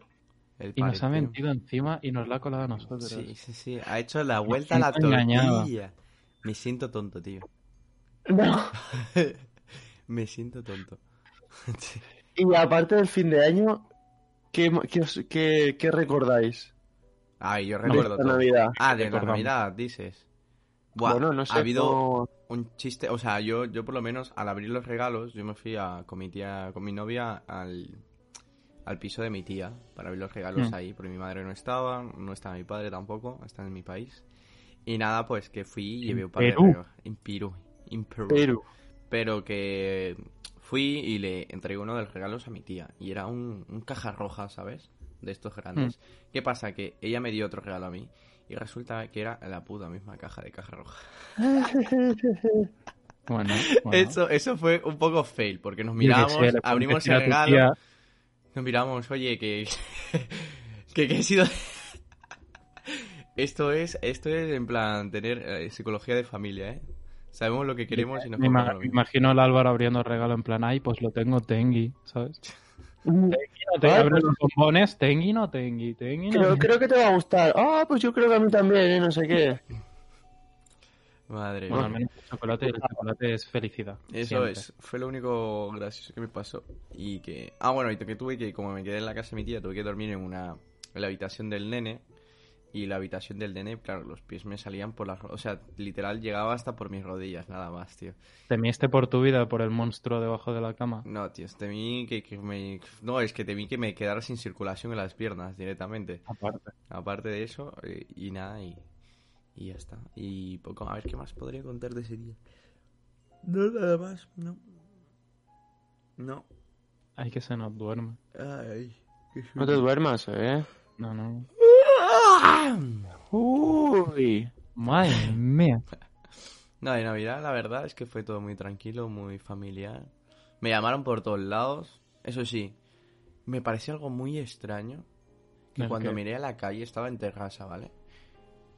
El Y nos ha mentido encima y nos la ha colado a nosotros. Sí, sí, sí. Ha hecho la vuelta a la engañado. tortilla. Me siento tonto, tío. No. <laughs> Me siento tonto. <laughs> Y aparte del fin de año, ¿qué, qué, qué- qué recordáis? Ay, yo de recuerdo esta todo. Navidad? Ah, de la. Navidad, dices. Buah, bueno, no sé. ha habido cómo- un chiste, o sea, yo, yo por lo menos al abrir los regalos, yo me fui a, con mi tía, con mi novia al, al piso de mi tía para abrir los regalos Mm. ahí, porque mi madre no estaba, no estaba mi padre tampoco, está en mi país. Y nada, pues que fui y llevé un par de regalos. En Perú. En Perú. Pero, Pero que fui y le entregué uno de los regalos a mi tía. Y era un, un caja roja, ¿sabes? De estos grandes. ¿Qué pasa? Que ella me dio otro regalo a mí. Y resulta que era la puta misma caja de caja roja. <laughs> Bueno, bueno. Eso, eso fue un poco fail, porque nos miramos, abrimos el regalo, tía, nos miramos, oye, que. <laughs> que, que he sido. <laughs> esto es, esto es en plan tener eh, psicología de familia, ¿eh? Sabemos lo que queremos y nos me, imagino al Álvaro abriendo el regalo en plan, ay, pues lo tengo Tengi, ¿sabes? mm, No te abre pues- los bombones, Tengi no Tengi, Tengi no creo, creo que te va a gustar. Ah, pues yo creo que a mí también, ¿eh? no sé qué. Madre Bueno, al menos el chocolate, el chocolate es felicidad. Eso siempre. es, fue lo único gracioso que me pasó. Y que. Ah, bueno, y que tuve que, como me quedé en la casa de mi tía, tuve que dormir en una. en la habitación del nene. Y la habitación del nene, claro, los pies me salían por las. O sea, literal llegaba hasta por mis rodillas, nada más, tío. ¿Temiste por tu vida por el monstruo debajo de la cama? No, tío, temí que, que me. No, es que temí que me quedara sin circulación en las piernas directamente. Aparte. Aparte de eso, eh, y nada, y. Y ya está. Y poco. A ver qué más podría contar de ese día. No, nada más, no. No. Ay, que se nos duerme. Ay. qué No te duermas, ¿eh? No, no. Uy. Madre mía. No, de Navidad la verdad es que fue todo muy tranquilo, muy familiar. Me llamaron por todos lados. Eso sí, me pareció algo muy extraño. Que ¿El cuando qué? miré a la calle estaba en terraza, ¿vale?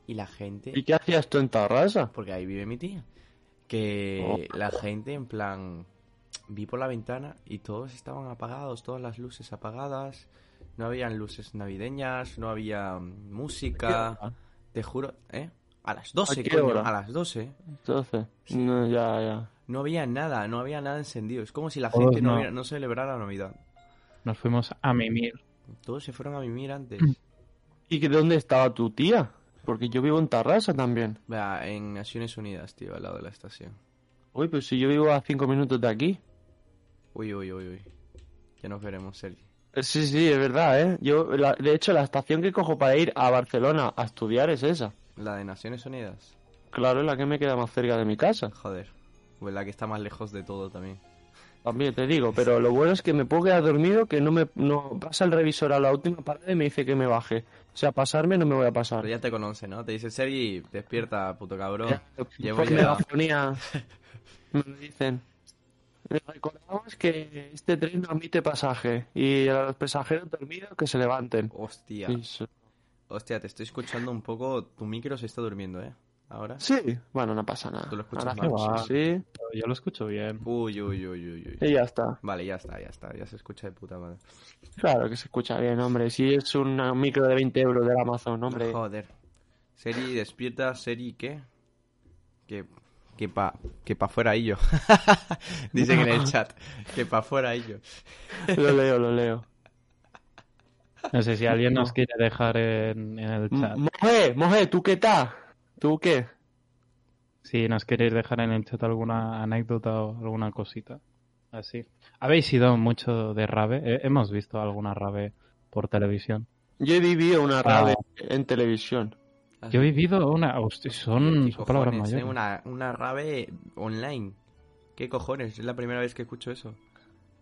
Y la gente... ¿Y qué hacías tú en Tarrasa? Porque ahí vive mi tía. Que Oh. la gente en plan... Vi por la ventana y todos estaban apagados, todas las luces apagadas. No habían luces navideñas, no había música. Te juro, ¿eh? A las 12, ¿A qué coño, hora? a las 12. Entonces, no, ya, ya. No había nada, no había nada encendido. Es como si la Todos gente no, no. hubiera- no celebrara la Navidad. Nos fuimos a mimir. Todos se fueron a mimir antes. <clears throat> ¿Y que dónde estaba tu tía? Porque yo vivo en Tarrasa también. Vea, en Naciones Unidas, tío, al lado de la estación. Uy, pues si yo vivo a cinco minutos de aquí. Uy, uy, uy, uy. Ya nos veremos, Sergi. Eh, Sí, sí, es verdad, ¿eh? Yo, la- de hecho, la estación que cojo para ir a Barcelona a estudiar es esa. La de Naciones Unidas. Claro, es la que me queda más cerca de mi casa. Joder. Pues la que está más lejos de todo también. También te digo, pero lo bueno es que me puedo quedar dormido, que no me no pasa el revisor a la última parada y me dice que me baje. O sea, pasarme no me voy a pasar. Pero ya te conoce, ¿no? Te dice, Sergi, despierta, puto cabrón. Ya, hemos llegado. megafonía me lo dicen. Les recordamos que este tren no admite pasaje y a los pasajeros dormidos que se levanten. Hostia. Sí, Hostia, te estoy escuchando un poco. Tu micro se está durmiendo, ¿eh? Ahora. Sí, bueno, no pasa nada. Tú lo escuchas Ahora mal. así Yo lo escucho bien. Uy, uy, uy, uy, uy. y ya está. Vale, ya está, ya está. Ya se escucha de puta madre. Claro que se escucha bien, hombre. Si es un micro de 20 euros del Amazon, hombre. Joder. Seri, despierta, Seri, ¿qué? Que, que pa, que pa fuera ello. <laughs> Dicen en el chat. Que pa fuera ello. Lo leo, lo leo. No sé si alguien nos No. quiere dejar en, en el chat. Moje, Moje, ¿tú qué tal? ¿Tú qué? Si nos queréis dejar en el chat alguna anécdota o alguna cosita. Así. ¿Habéis ido mucho de rave? Hemos visto alguna rave por televisión. Yo he vivido una rave Ah. en televisión. Yo he vivido una... Hostia, son, ¿Qué son palabras cojones, eh? mayores. Una, una rave online. ¿Qué cojones? Es la primera vez que escucho eso.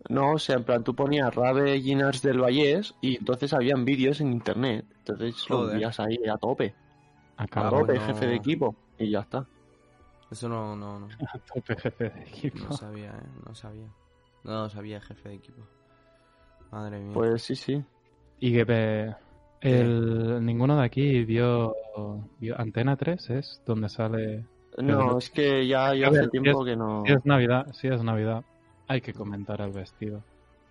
No, o sea, en plan, tú ponías rave Ginars del Vallés y entonces habían vídeos en internet. Entonces lo Joder. veías ahí a tope. A Acá, tope, no. jefe de equipo. Y ya está. Eso no, no, no. <laughs> a tope, jefe de equipo. No sabía, ¿eh? No sabía. No sabía, jefe de equipo. Madre mía. Pues sí, sí. Y que eh, el, ninguno de aquí vio, vio Antena 3, ¿es? Donde sale... No, Pero- es que ya, ya A ver, hace tiempo que no. Si es Navidad, si es Navidad, hay que comentar el vestido.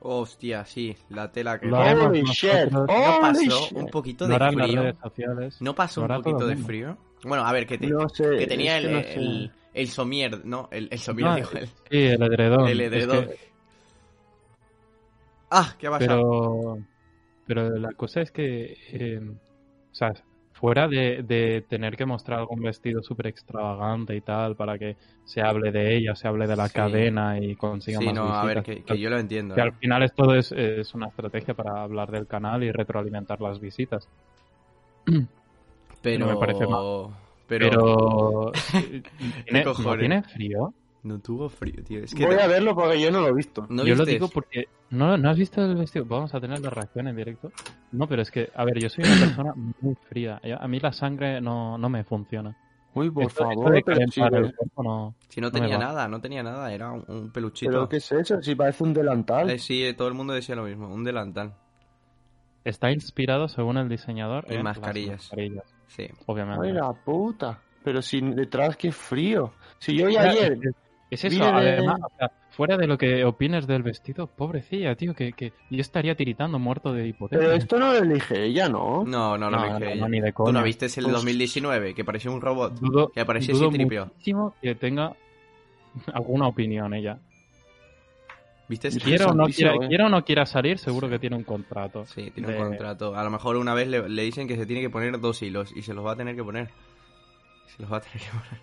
Hostia, sí. La tela que... Lo No haremos Holy nosotros. shit, no holy pasó un poquito de frío. redes sociales. No pasó un poquito de frío. Bueno, a ver, que, te- No sé. que tenía el, que no sé. el, el somier, ¿no? El, el somier, No, digo, el, Sí, el edredón. el Es edredón. que Ah, ¿qué ha pasado? Pero, pero la cosa es que, eh, o sea, fuera de, de tener que mostrar algún vestido súper extravagante y tal, para que se hable de ella, se hable de la Sí. cadena y consiga Sí, más no, a ver, visitas, que, que yo lo entiendo. que ¿eh? al final esto es, es una estrategia para hablar del canal y retroalimentar las visitas. Pero... no me parece Pero... Pero... <laughs> ¿tiene, ¿no cojones? tiene frío? No tuvo frío, tío. Es que Voy te- a verlo porque yo no lo he visto. ¿No yo lo digo porque... ¿no, ¿No has visto el vestido? Vamos a tener la reacción en directo. No, pero es que, a ver, yo soy una persona muy fría. A mí la sangre no, no me funciona. Uy, por Esto- favor, pero, no... Si no tenía nada, no tenía nada, era un, un peluchito. ¿Pero qué es eso? Si parece un delantal. Eh, sí, eh, todo el mundo decía lo mismo, un delantal. Está inspirado, según el diseñador, En en mascarillas. las mascarillas, Sí. obviamente. Ay, la puta. Pero si detrás qué frío. Si yo ya Ya, ayer... es- Es eso, además, o sea, fuera de lo que opines del vestido, pobrecilla, tío, que, que yo estaría tiritando muerto de hipotermia. Pero esto no lo elige ella, ¿no? No, no lo No, dije no, ella. no, ni de ¿Tú no coña. viste el Pues- 2019? Que parecía un robot. dudo, que aparecía C-3PO. muchísimo que tenga alguna opinión ella. ¿Viste? Sí. Quiera o, no quiera, eh. quiera o no quiera salir, seguro que tiene un contrato. Sí, tiene de- un contrato. A lo mejor una vez le, le dicen que se tiene que poner dos hilos y se los va a tener que poner. Se los va a tener que poner.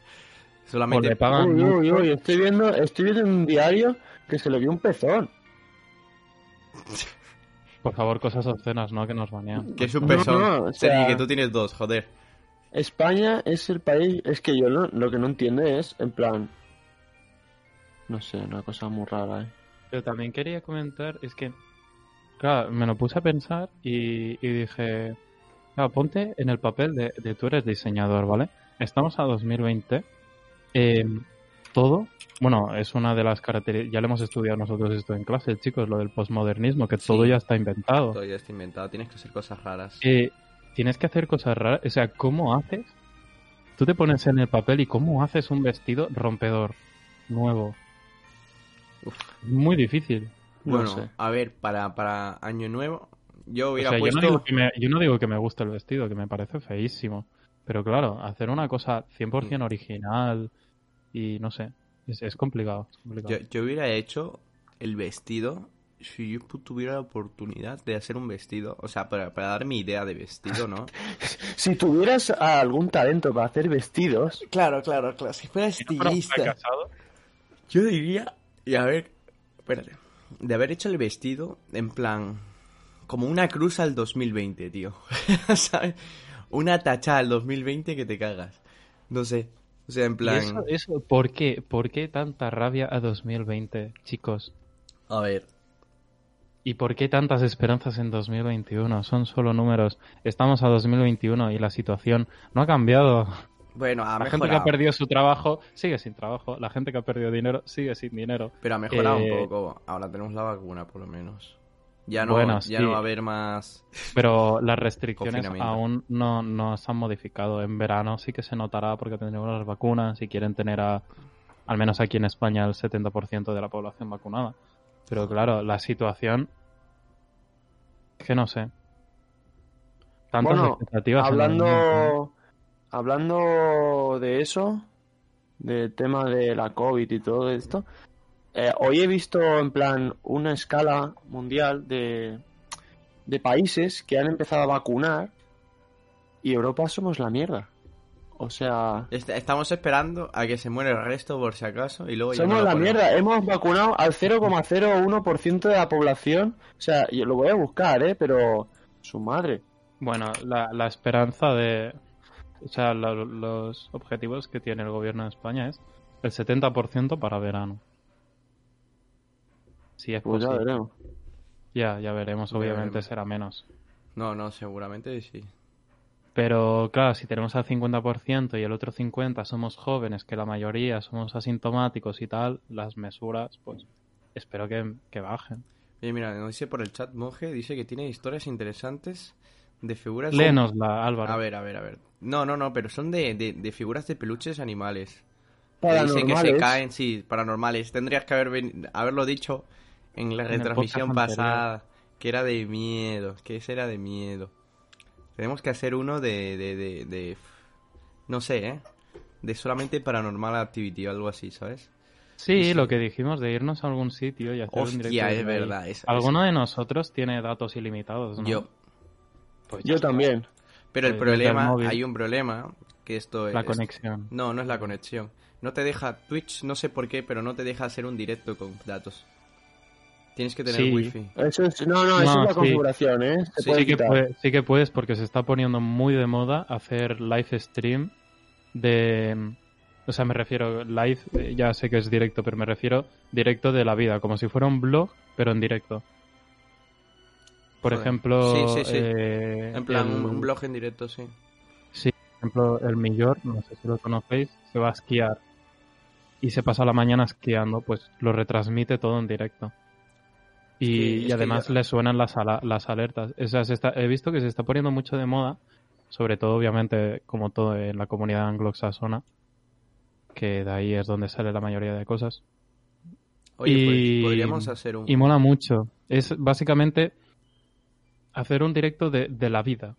Solamente. le pagan Uy, uy, uy, estoy viendo, estoy viendo en un diario que se le vio un pezón. Por favor, cosas obscenas, ¿no? Que nos banean. Que es un pezón. no, o Sergi, que tú tienes dos, joder. España es el país, es que yo no- lo que no entiendo es, en plan, no sé, una cosa muy rara, ¿eh? Pero también quería comentar, es que, claro, me lo puse a pensar y, y dije, claro, ponte en el papel de, de tú eres diseñador, ¿vale? Estamos a 2020, eh, todo, bueno, es una de las características, ya lo hemos estudiado nosotros esto en clase, chicos, lo del posmodernismo, que todo ya está inventado. Todo ya está inventado. Tienes que hacer cosas raras. Eh, tienes que hacer cosas raras, o sea, ¿cómo haces? Tú te pones en el papel y ¿cómo haces un vestido rompedor, nuevo? Uf. Muy difícil. No Bueno, sé. a ver, para, para Año Nuevo, yo O hubiera sea, yo, puesto. no digo que me, yo no digo que me guste el vestido, que me parece feísimo. Pero claro, hacer una cosa 100% original y no sé, es, es complicado. es complicado. Yo, yo hubiera hecho el vestido si yo tuviera la oportunidad de hacer un vestido. O sea, para, para dar mi idea de vestido, ¿no? <laughs> Si tuvieras algún talento para hacer vestidos, claro, claro, claro. Si fuera fracasado, Yo diría, y a ver, espérate, de haber hecho el vestido en plan, como una cruz al 2020, tío. <laughs> ¿Sabes? Una tacha al 2020 que te cagas. No sé. O sea, en ¿y plan... eso, eso, ¿por qué? ¿Por qué tanta rabia a 2020, chicos? A ver. ¿Y por qué tantas esperanzas en 2021? Son solo números. Estamos a 2021 y la situación no ha cambiado. Bueno, ha La gente que ha perdido su trabajo sigue sin trabajo. La gente que ha perdido dinero sigue sin dinero. Pero ha mejorado Eh, un poco. Ahora tenemos la vacuna, por lo menos. Ya no, Bueno, ya sí. no va a haber más... Pero las <laughs> restricciones aún no, no se han modificado. En verano sí que se notará porque tendremos las vacunas y quieren tener a, al menos aquí en España, el 70% de la población vacunada. Pero claro, la situación... es que no sé. Tantas Bueno, expectativas. en 2021. hablando, hablando de eso, del tema de la COVID y todo esto, eh, hoy he visto en plan una escala mundial de, de países que han empezado a vacunar y Europa somos la mierda. O sea, Est- Estamos esperando a que se muera el resto por si acaso y luego ya somos no la mierda. Hemos vacunado al 0,01% de la población. O sea, yo lo voy a buscar, ¿eh? Pero su madre. Bueno, la, la esperanza de... O sea, lo- los objetivos que tiene el gobierno de España es el 70% para verano. Si es Pues ya posible. veremos. Ya, ya veremos. Ya Obviamente veremos. será menos. No, no, seguramente sí. Pero claro, si tenemos al 50% y el otro 50% somos jóvenes, que la mayoría somos asintomáticos y tal, las mesuras, pues espero que, que bajen. Oye, mira, nos dice por el chat Monje, dice que tiene historias interesantes de figuras... Léenosla, Álvaro. A ver, a ver, a ver. No, no, no, pero son de, de, de figuras de peluches animales. Que dice que se Paranormales. caen, sí, paranormales. Tendrías que haber ven- haberlo dicho en la En retransmisión pasada, que era de miedo, que ese era de miedo. Tenemos que hacer uno de, de, de, de- no sé, ¿eh? De solamente Paranormal Activity o algo así, ¿sabes? Sí, Sí. lo que dijimos de irnos a algún sitio y hacer un directo. Hostia, es verdad. Alguno de nosotros tiene datos ilimitados, ¿no? Yo. Pues Yo también. Pero el problema, hay un problema, que esto La es... conexión. No, no es la conexión. No te deja, Twitch, no sé por qué, pero no te deja hacer un directo con datos. Tienes que tener Sí. wifi. Eso es, no, no, eso No, es la sí. configuración, ¿eh? Se Sí, puede que, quitar. puede- sí que puedes porque se está poniendo muy de moda hacer live stream de... O sea, me refiero live, eh, ya sé que es directo, pero me refiero directo de la vida, como si fuera un blog, pero en directo. Por Joder. ejemplo, Sí, sí, sí. eh, En plan, el- un blog en directo, sí. Sí, por ejemplo, el Millor, no sé si lo conocéis, se va a esquiar y se pasa la mañana esquiando, pues lo retransmite todo en directo. Y, además le suenan las, ala- las alertas. O sea, se está- he visto que se está poniendo mucho de moda, sobre todo, obviamente, como todo en la comunidad anglosaxona, que de ahí es donde sale la mayoría de cosas. Oye, Y- pues podríamos hacer un... Y mola mucho. Es básicamente hacer un directo de, de la vida.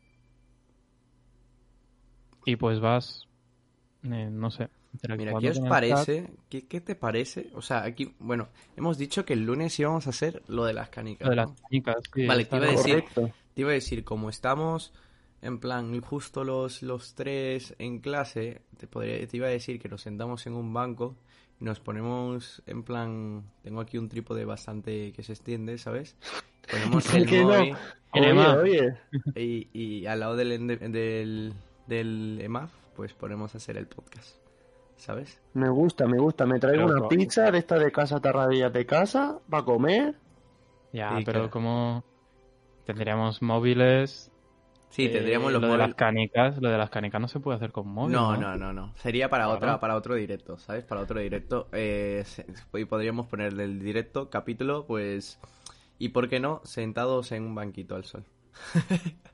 Y pues vas, eh, no sé. Mira, ¿qué os parece? ¿Qué, qué te parece? O sea, aquí, bueno, hemos dicho que el lunes íbamos a hacer lo de las canicas. lo de las canicas, sí, Vale, te iba a decir-. Te iba a decir, como estamos en plan justo los, los tres en clase, te, podría, te iba a decir que nos sentamos en un banco y nos ponemos en plan... Tengo aquí un trípode bastante que se extiende, ¿sabes? Ponemos <laughs> el no. móvil Oye, oye. y, y al lado del, del, del EMAF, pues ponemos a hacer el podcast, ¿sabes? Me gusta, me gusta. Me traigo Pero- una pizza de esta de casa tarradillas de casa para comer. Ya, Sí, pero claro. como tendríamos móviles. Sí, eh, tendríamos los lo de las móviles. canicas, lo de las canicas no se puede hacer con móvil. No, No, no, no, no. Sería para Claro. otra, para otro directo, ¿sabes? Para otro directo. Eh, y podríamos poner del directo capítulo, pues. Y por qué no, sentados en un banquito al sol. <laughs>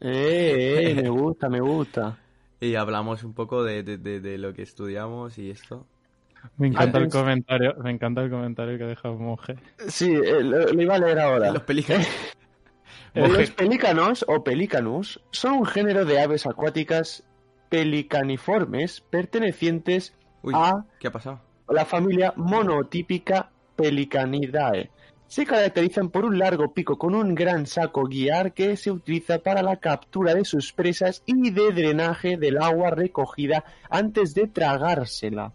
Eh, eh, me gusta, me gusta. Y hablamos un poco de, de, de, de lo que estudiamos y esto. Me encanta el comentario, me encanta el comentario que deja Monje. Sí, eh, lo, lo iba a leer ahora. Los pelícanos. <laughs> Los pelícanos o pelícanus son un género de aves acuáticas pelicaniformes pertenecientes Uy, a ¿qué ha pasado? la familia monotípica Pelicanidae. Se caracterizan por un largo pico con un gran saco guiar que se utiliza para la captura de sus presas y de drenaje del agua recogida antes de tragársela.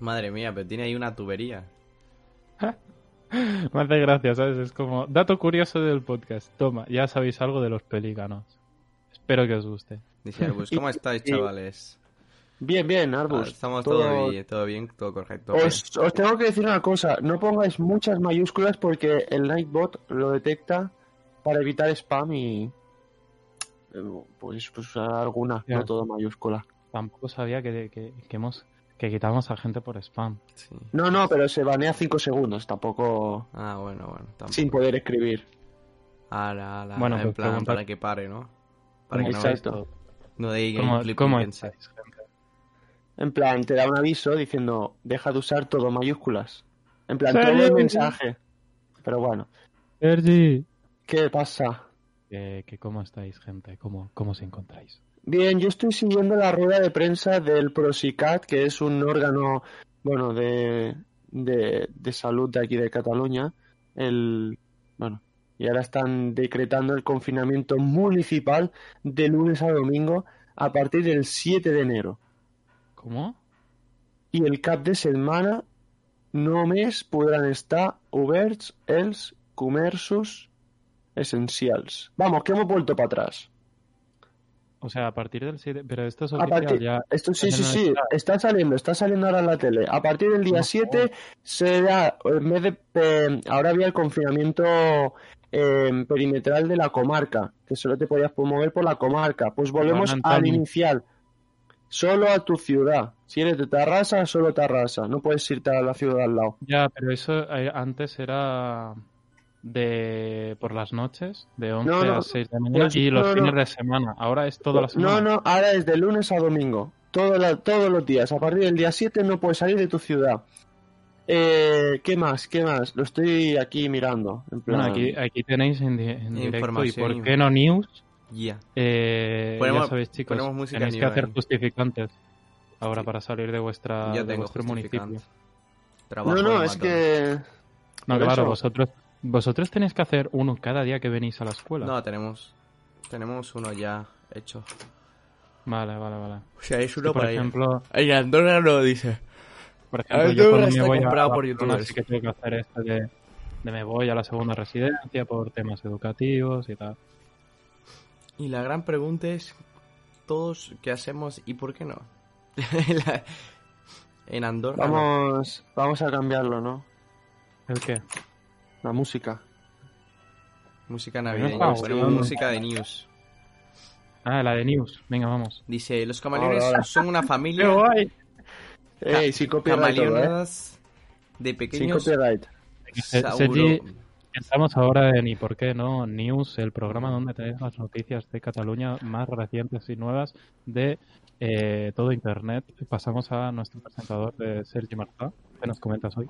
Madre mía, pero tiene ahí una tubería. Me hace gracia, ¿sabes? Es como dato curioso del podcast. Toma, ya sabéis algo de los pelícanos. Espero que os guste. Dice Arbus, ¿cómo <laughs> estáis, chavales? Bien, bien, Ah, Arbus. estamos todo- todo bien, todo bien, todo correcto. Os, os tengo que decir una cosa, no pongáis muchas mayúsculas porque el Nightbot lo detecta para evitar spam y... Pues, pues alguna, Ya. no todo mayúscula. Tampoco sabía que, que, que hemos que quitamos a gente por spam. Sí. No, no, pero se banea 5 segundos, tampoco Ah, bueno, bueno. Tampoco. sin poder escribir. Ala, ala, Bueno, en pues plan, pregunta- para que pare, ¿no? Para que no, Exacto. no ¿Cómo, cómo intensa. En plan, te da un aviso diciendo, deja de usar todo mayúsculas. En plan, todo el mensaje. Pero bueno, Sergi. ¿qué pasa? Que, que ¿Cómo estáis, gente? ¿Cómo, ¿Cómo os encontráis? Bien, yo estoy siguiendo la rueda de prensa del Prosicat, que es un órgano, bueno, de, de, de salud de aquí de Cataluña. El, bueno, y ahora están decretando el confinamiento municipal de lunes a domingo a partir del 7 de enero. ¿Cómo? I el cap de setmana només podran estar oberts els comerços essencials. Vamos, que hemos vuelto para atrás. O sea, a partir del 7... Pero esto es A partir, ya. esto sí, sí, no sí, está. está saliendo, está saliendo ahora en la tele. A partir del día No. 7 será, en vez de, eh, ahora había el confinamiento eh, perimetral de la comarca, que solo te podías mover por la comarca. Pues volvemos al inicial. Solo a tu ciudad. Si eres de Tarrasa, solo Tarrasa. No puedes irte a la ciudad al lado. Ya, pero eso eh, antes era de por las noches, de 11 No, no, a 6 de la mañana, pues, y los no, no. fines de semana. Ahora es toda la semana. No, no, ahora es de lunes a domingo. Todo la- todos los días. A partir del día 7 no puedes salir de tu ciudad. Eh, ¿Qué más? ¿Qué más? Lo estoy aquí mirando. En plan... Bueno, aquí, aquí tenéis en, di- en directo y Información. por qué no news. Ya. Eh, Ponemos- ya sabéis, chicos, ponemos música tenéis que hacer ahí. justificantes ahora para salir de vuestra Ya de tengo vuestro municipio. Trabajo No, no, es que... No, Por claro, eso. vosotros vosotros tenéis que hacer uno cada día que venís a la escuela. No, tenemos, tenemos uno ya hecho. Vale, vale, vale. O sea, es Sí, uno por para ejemplo, En Andorra lo dice. por ejemplo, yo cuando me voy a por Barcelona youtubers. sí que tengo que hacer esto de, de me voy a la segunda residencia por temas educativos y tal. Y la gran pregunta es, ¿todos qué hacemos y por qué no? <laughs> La- En Andorra. no. Vamos, vamos a cambiarlo, ¿no? ¿El qué? La música. Música no navideña. estamos Ponemos música de news. Ah, la de News. Venga, vamos. Dice, los camaleones son una familia <laughs> Ey, sin copyright, todo, ¿eh? de Sin pequeños copyright. Se- sauro- Sergi, Estamos ahora en ¿Y por qué no? News, el programa donde tenéis las noticias de Cataluña más recientes y nuevas de eh, todo Internet. Pasamos a nuestro presentador, de Sergi Marta. ¿Qué nos comentas hoy?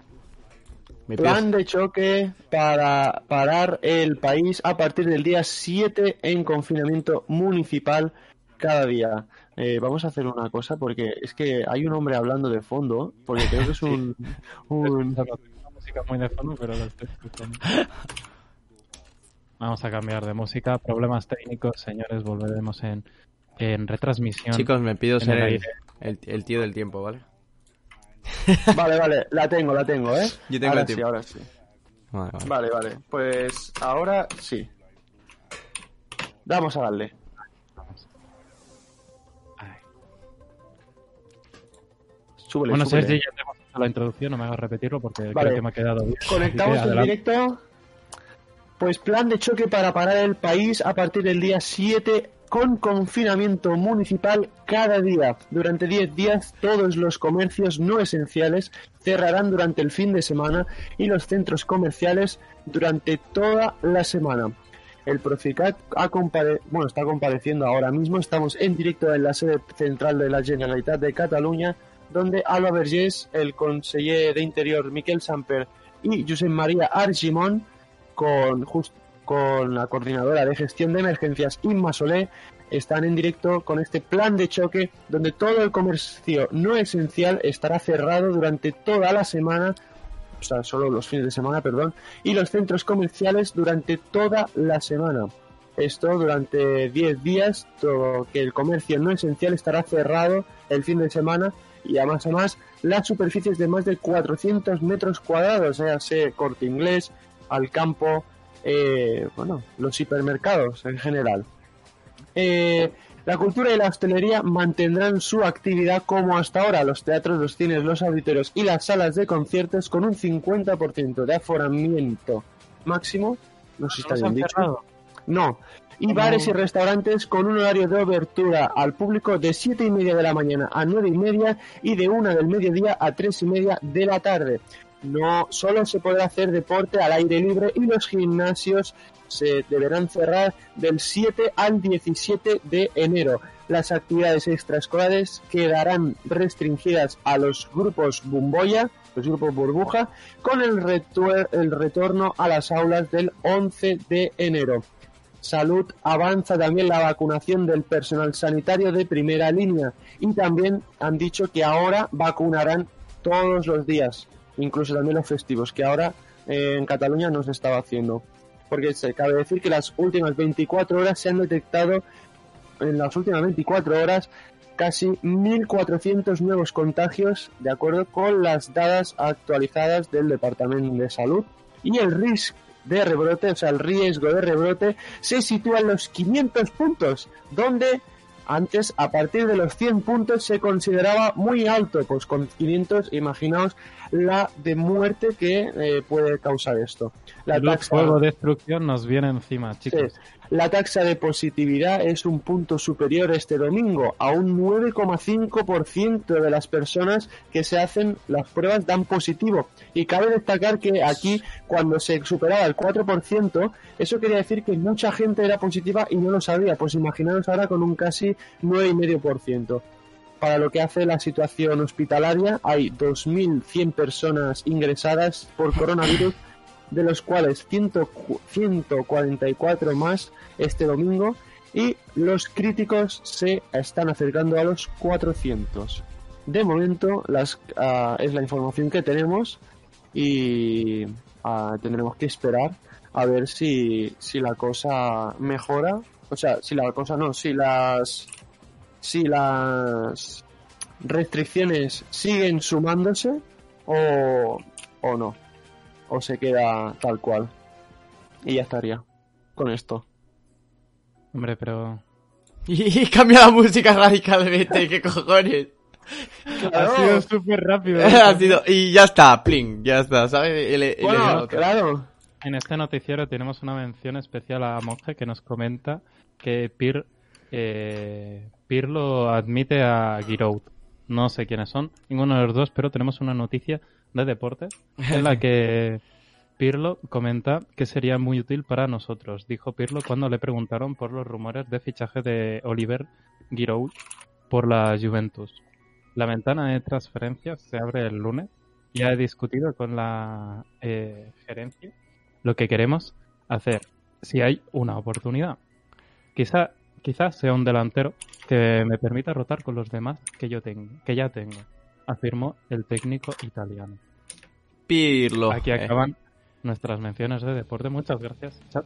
Plan de choque para parar el país a partir del día 7 en confinamiento municipal cada día. Eh, vamos a hacer una cosa porque es que hay un hombre hablando de fondo, porque creo que es <laughs> un... un... Una música muy de fondo, pero lo estoy escuchando. Vamos a cambiar de música. Problemas técnicos, señores. Volveremos en, en retransmisión. Chicos, me pido ser el el, tío del tiempo, ¿vale? <laughs> Vale, vale, la tengo, la tengo, ¿eh? Yo tengo ahora el sí, tiempo. ahora sí. Vale, vale. Vale, vale, pues ahora sí. Vamos a darle. Súbele, Bueno, súbele. Sergi, ya te hemos hecho la introducción. No me hagas repetirlo porque Vale. creo que me ha quedado bien. Conectamos que en directo. Pues plan de choque para parar el país a partir del día 7 con confinamiento municipal cada día. Durante 10 días todos los comercios no esenciales cerrarán durante el fin de semana y los centros comerciales durante toda la semana. El Proficat ha compare- bueno, está compareciendo ahora mismo. Estamos en directo en la sede central de la Generalitat de Cataluña, donde Alba Vergés, el conseller de Interior Miquel Samper y Josep María Argimon, con, just- con la coordinadora de gestión de emergencias Inma Solé, están en directo con este plan de choque donde todo el comercio no esencial estará cerrado durante toda la semana, o sea, solo los fines de semana, perdón, y los centros comerciales durante toda la semana. Esto durante 10 días, todo que el comercio no esencial estará cerrado el fin de semana y además a más las superficies de más de 400 metros cuadrados, sea sea corte inglés, al campo, eh, bueno, los hipermercados en general. Eh, la cultura y la hostelería mantendrán su actividad como hasta ahora. Los teatros, los cines, los auditorios y las salas de conciertos con un 50% de aforamiento máximo. No sé si está ¿Nos bien dicho. No. Y bares y restaurantes con un horario de abertura al público de 7 y media de la mañana a 9 y media y de 1 del mediodía a 3 y media de la tarde. No solo se podrá hacer deporte al aire libre y los gimnasios se deberán cerrar del 7 al 17 de enero. Las actividades extraescolares quedarán restringidas a los grupos Bumboya, los grupos Burbuja, con el, el retorno a las aulas del 11 de enero. Salud avanza también la vacunación del personal sanitario de primera línea y también han dicho que ahora vacunarán todos los días, incluso también los festivos, que ahora eh, en Cataluña no se estaba haciendo. Porque se cabe decir que las últimas 24 horas se han detectado, en las últimas 24 horas, casi 1.400 nuevos contagios, de acuerdo con las dadas actualizadas del Departamento de Salud. Y el riesgo de rebrote, o sea, el riesgo de rebrote, se sitúa en los 500 puntos, donde antes, a partir de los 100 puntos, se consideraba muy alto. Pues con 500, imaginaos la de muerte que eh, puede causar esto. La El taxa- fuego, destrucción nos viene encima, chicos. Sí. La taxa de positividad es un punto superior este domingo. A un 9,5% de las personas que se hacen las pruebas dan positivo. Y cabe destacar que aquí, cuando se superaba el 4%, eso quería decir que mucha gente era positiva y no lo sabía. Pues imaginaros ahora con un casi 9,5%. Para lo que hace la situación hospitalaria, hay 2.100 personas ingresadas por coronavirus de los cuales 100 cu- 144 más este domingo y los críticos se están acercando a los 400. de momento las, ah, es la información que tenemos y ah, tendremos que esperar a ver si, si la cosa mejora. O sea, si la cosa no, si las si las restricciones siguen sumándose o, o no. O se queda tal cual. Y ya estaría con esto. Hombre, pero... <laughs> Y cambia la música radicalmente, ¿qué cojones? Ha sido súper rápido. <laughs> Ha sido- y ya está, pling, ya está, ¿sabes? Y le- y le Bueno, claro. En este noticiero tenemos una mención especial a Monje que nos comenta que Pir, eh, Pirlo admite a Giroud. No sé quiénes son, ninguno de los dos, pero tenemos una noticia de deportes en la que Pirlo comenta que sería muy útil para nosotros. Dijo Pirlo cuando le preguntaron por los rumores de fichaje de Oliver Giroud por la Juventus. La ventana de transferencias se abre el lunes. Ya he discutido con la eh, gerencia lo que queremos hacer si hay una oportunidad. Quizá, quizás sea un delantero que me permita rotar con los demás que yo tengo, que ya tengo, afirmó el técnico italiano. Pirlo. Aquí Eh, acaban nuestras menciones de deporte. Muchas gracias. chat.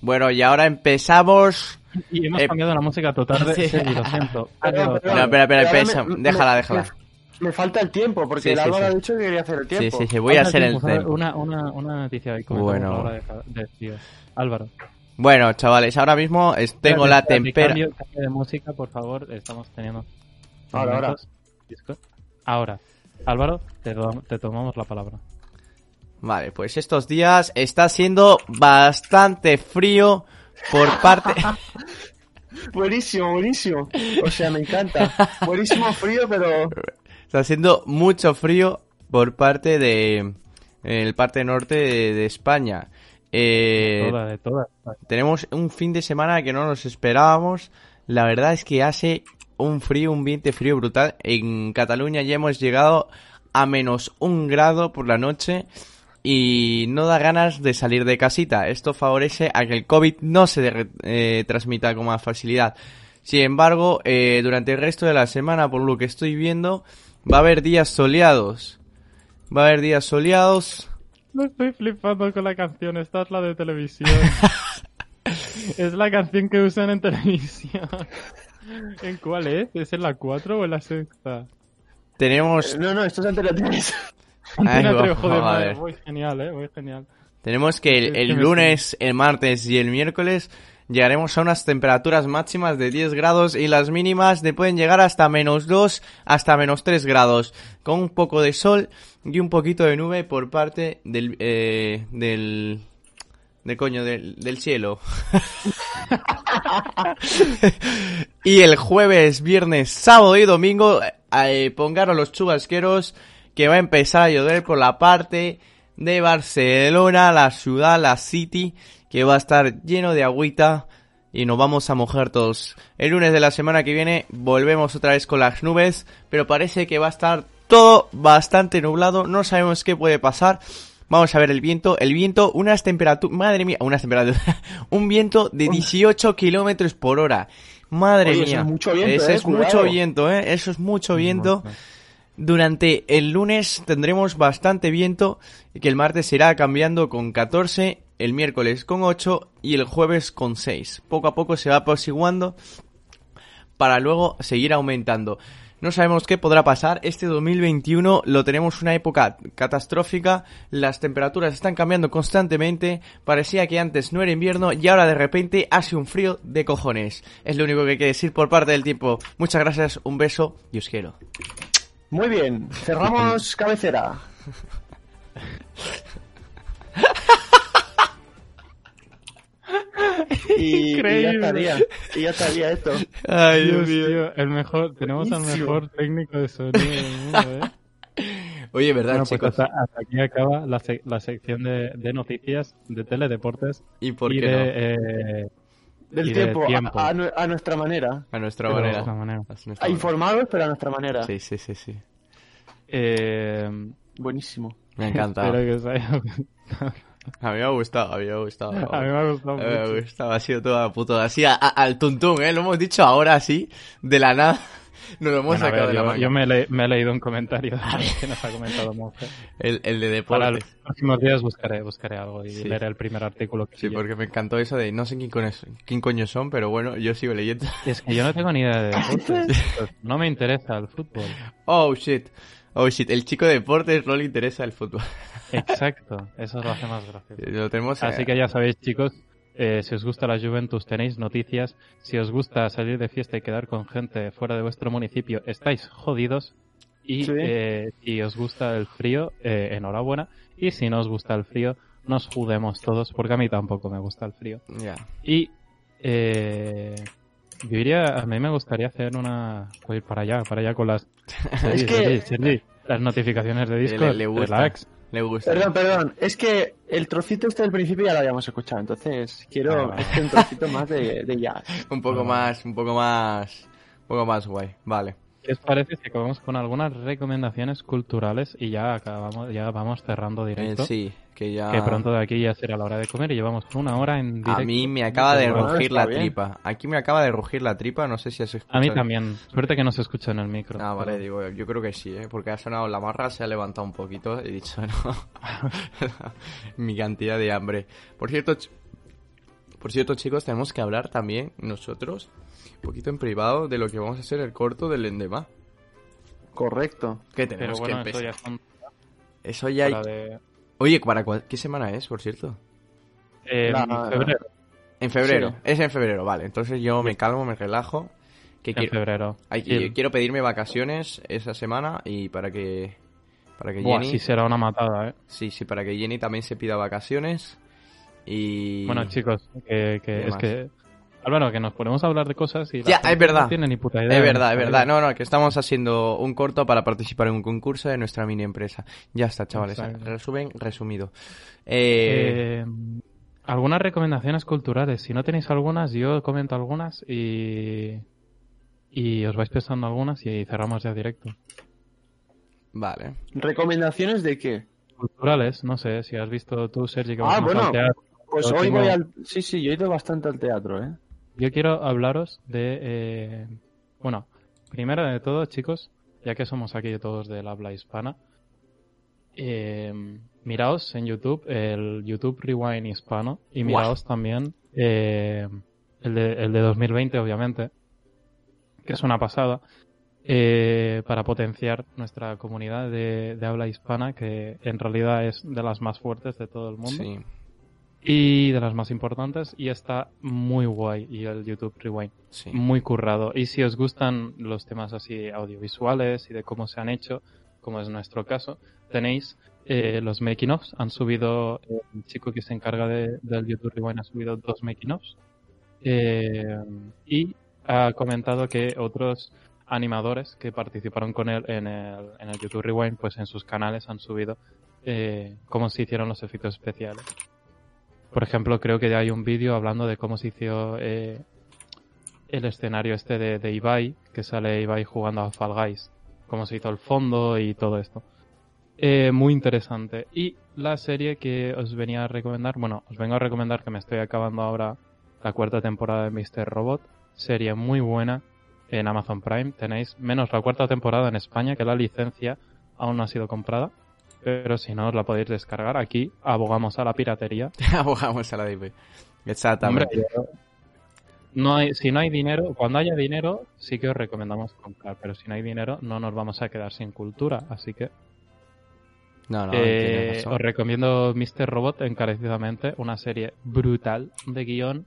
Bueno, y ahora empezamos. Y hemos Eh, cambiado la música total de <laughs> sí. serie, lo siento. <laughs> No, espera, espera, Pero ahora empieza. me- me- Déjala, me- déjala. Me, me falta el tiempo, porque Sí, el sí, Álvaro sí. ha dicho que quería hacer el Sí, tiempo. sí, sí, voy a hacer el tiempo. Una, una, una noticia comentamos Bueno. la hora de, de tío. Álvaro. Bueno, chavales, ahora mismo es- tengo Espérate, la espérate, tempera. Cambio, cambio de música, por favor. Estamos teniendo. Ahora, ahora. momentos. Ahora. Álvaro, te, tomamos la palabra. Vale, pues estos días está siendo bastante frío por parte. <laughs> Buenísimo, buenísimo. O sea, me encanta. Buenísimo frío, pero está haciendo mucho frío por parte de. En el parte norte de, de España. Eh, Toda, de todas. tenemos un fin de semana que no nos esperábamos. La verdad es que hace un frío, un viento frío brutal. En Cataluña ya hemos llegado a menos un grado por la noche y no da ganas de salir de casita. Esto favorece a que el COVID no se eh, transmita con más facilidad. Sin embargo, eh, durante el resto de la semana, por lo que estoy viendo, va a haber días soleados. Va a haber días soleados. No estoy flipando con la canción. Esta es la de televisión. <laughs> es la canción que usan en televisión. <laughs> ¿En cuál es? ¿Es en la 4 o en la sexta? Tenemos no, no, esto es Antena 3. Antena Ay, 3, joder, madre, muy genial, eh, muy genial. Tenemos que el, el lunes, el martes y el miércoles llegaremos a unas temperaturas máximas de 10 grados y las mínimas de pueden llegar hasta menos 2 hasta menos 3 grados, con un poco de sol y un poquito de nube por parte del... eh, del de coño, del, del cielo. <laughs> y el jueves, viernes, sábado y domingo, eh, pongaron los chubasqueros que va a empezar a llover por la parte de Barcelona, la ciudad, la city, que va a estar lleno de agüita y nos vamos a mojar todos. El lunes de la semana que viene volvemos otra vez con las nubes, pero parece que va a estar todo bastante nublado, no sabemos qué puede pasar. Vamos a ver el viento, el viento, unas temperaturas, madre mía, unas temperaturas, <laughs> un viento de 18 kilómetros por hora. Madre Oye, eso mía, es mucho viento, Eso eh, es cuidado. mucho viento, eh, eso es mucho viento. Durante el lunes tendremos bastante viento, que el martes irá cambiando con 14, el miércoles con 8 y el jueves con 6. Poco a poco se va apaciguando para luego seguir aumentando. No sabemos qué podrá pasar. Este 2021 lo tenemos una época catastrófica. Las temperaturas están cambiando constantemente. Parecía que antes no era invierno y ahora de repente hace un frío de cojones. Es lo único que hay que decir por parte del tiempo. Muchas gracias, un beso y os quiero. Muy bien, cerramos <laughs> cabecera. <laughs> Y, y ya Increíble. estaría, y ya estaría esto. Ay, Dios, tío, el mejor, tenemos al mejor técnico de sonido del mundo, ¿eh? <laughs> Oye, ¿verdad, Bueno, pues chicos? hasta, hasta aquí acaba la, sec- la sección de, de noticias, de teledeportes ¿Y por y qué de, no? eh, Del Y de tiempo, a- nuestra manera. A nuestra manera. otra manera. A nuestra A manera. informados, pero a nuestra manera. Sí, sí, sí, sí. Eh, Buenísimo. Me encanta. <laughs> espero que os haya gustado. A mí me ha gustado, a mí me ha gustado. <laughs> A mí me ha gustado A mí me mucho. gustado, ha sido toda puto así a- a- al tuntún, ¿eh? Lo hemos dicho ahora así, de la nada. <laughs> No lo hemos Bueno, sacado ver, de la yo, manga. yo me, he le- me he leído un comentario <laughs> que nos ha comentado Monje. el, el de Para los próximos días buscaré, buscaré algo y Sí. leeré el primer artículo que Sí, pille. porque me encantó eso de no sé quién, coño- quién coño son, pero bueno, yo sigo leyendo. Es que yo no tengo ni idea de deportes. Pues no me interesa el fútbol. Oh, shit. Oh, shit. El chico de deportes no le interesa el fútbol. Exacto, eso lo hace más gracioso. Lo tenemos Así eh, que ya sabéis, chicos, eh, si os gusta la Juventus tenéis noticias. Si os gusta salir de fiesta y quedar con gente fuera de vuestro municipio, estáis jodidos. Y Sí. eh, si os gusta el frío, eh, enhorabuena. Y si no os gusta el frío, nos judemos todos, porque a mí tampoco me gusta el frío. Ya. Y eh, yo a mí me gustaría hacer una... Voy ir para allá, para allá con las... <laughs> Sergi, que- Sergi, Sergi, las notificaciones de Le- Discord. le gusta. Relax. Le gusta. Perdón, perdón. Es que el trocito este del principio ya lo habíamos escuchado, entonces quiero Ah, vale. este un trocito más de, de jazz. <laughs> Un poco Ah. más, un poco más, un poco más guay. Vale. ¿Qué os parece si acabamos con algunas recomendaciones culturales y ya acabamos, ya vamos cerrando Eh, directo? sí, que ya... Que pronto de aquí ya será la hora de comer y llevamos una hora en directo. A mí me acaba de rugir la bien. tripa. Aquí me acaba de rugir la tripa, no sé si has escuchado. A mí también. Suerte que no se escucha en el micro. Ah, vale, digo, yo creo que sí, ¿eh? porque ha sonado la marra, se ha levantado un poquito, he dicho, <laughs> no, <laughs> mi cantidad de hambre. Por cierto, por cierto, chicos, tenemos que hablar también nosotros, un poquito en privado, de lo que vamos a hacer el corto del Endema. Correcto. Que tenemos bueno, que empezar. ya son Eso ya hay... de... Oye, ¿para cuál- qué semana es, por cierto? Eh, La- febrero. En febrero, Sí. es en febrero, vale. Entonces yo me calmo, me relajo. Que En quiero, febrero. ay, Sí. quiero pedirme vacaciones esa semana y para que... Para que Buah, Jenny... sí será una matada, ¿eh? Sí, sí, para que Jenny también se pida vacaciones. Y. Bueno, chicos, que, que ¿Qué es más? que... Álvaro, que nos ponemos a hablar de cosas y... Ya, es verdad. No tiene ni puta idea. Es verdad, es verdad. No, no, que estamos haciendo un corto para participar en un concurso de nuestra mini empresa. Ya está, chavales. Exacto. Resumen, resumido. Eh, Eh, algunas recomendaciones culturales. Si no tenéis algunas, yo comento algunas y... Y os vais pensando algunas y cerramos ya directo. Vale. ¿Recomendaciones de qué? Culturales, no sé, si has visto tú, Sergi, que Ah, vas más bueno. al teatro. Pues hoy tengo- voy al... Sí, sí, yo he ido bastante al teatro, ¿eh? Yo quiero hablaros de... eh, bueno, primero de todo, chicos, ya que somos aquí todos del habla hispana, eh, miraos en YouTube el YouTube Rewind hispano y miraos también eh, el, de, el de 2020, obviamente, que es una pasada, eh, para potenciar nuestra comunidad de, de habla hispana, que en realidad es de las más fuertes de todo el mundo Sí. Y de las más importantes y está muy guay y el YouTube Rewind. Sí. muy currado. Y si os gustan los temas así audiovisuales y de cómo se han hecho como es nuestro caso tenéis eh, los making ofs. Han subido el chico que se encarga de- del YouTube Rewind ha subido dos making ofs. Eh, y ha comentado que otros animadores que participaron con él en el, en el YouTube Rewind pues en sus canales han subido eh, cómo se hicieron los efectos especiales por ejemplo, creo que ya hay un vídeo hablando de cómo se hizo eh, el escenario este de, de Ibai, que sale Ibai jugando a Fall Guys, cómo se hizo el fondo y todo esto. Eh, muy interesante. Y la serie que os venía a recomendar, bueno, os vengo a recomendar que me estoy acabando ahora la cuarta temporada de Mr. Robot, serie muy buena en Amazon Prime. Tenéis menos la cuarta temporada en España, que la licencia aún no ha sido comprada. Pero si no, os la podéis descargar. Aquí abogamos a la piratería. <laughs> Abogamos a la. Hombre, Exactamente. no hay, si no hay dinero, cuando haya dinero, sí que os recomendamos comprar. Pero si no hay dinero, no nos vamos a quedar sin cultura. Así que No, no, eh, os recomiendo Mr. Robot encarecidamente. Una serie brutal de guion,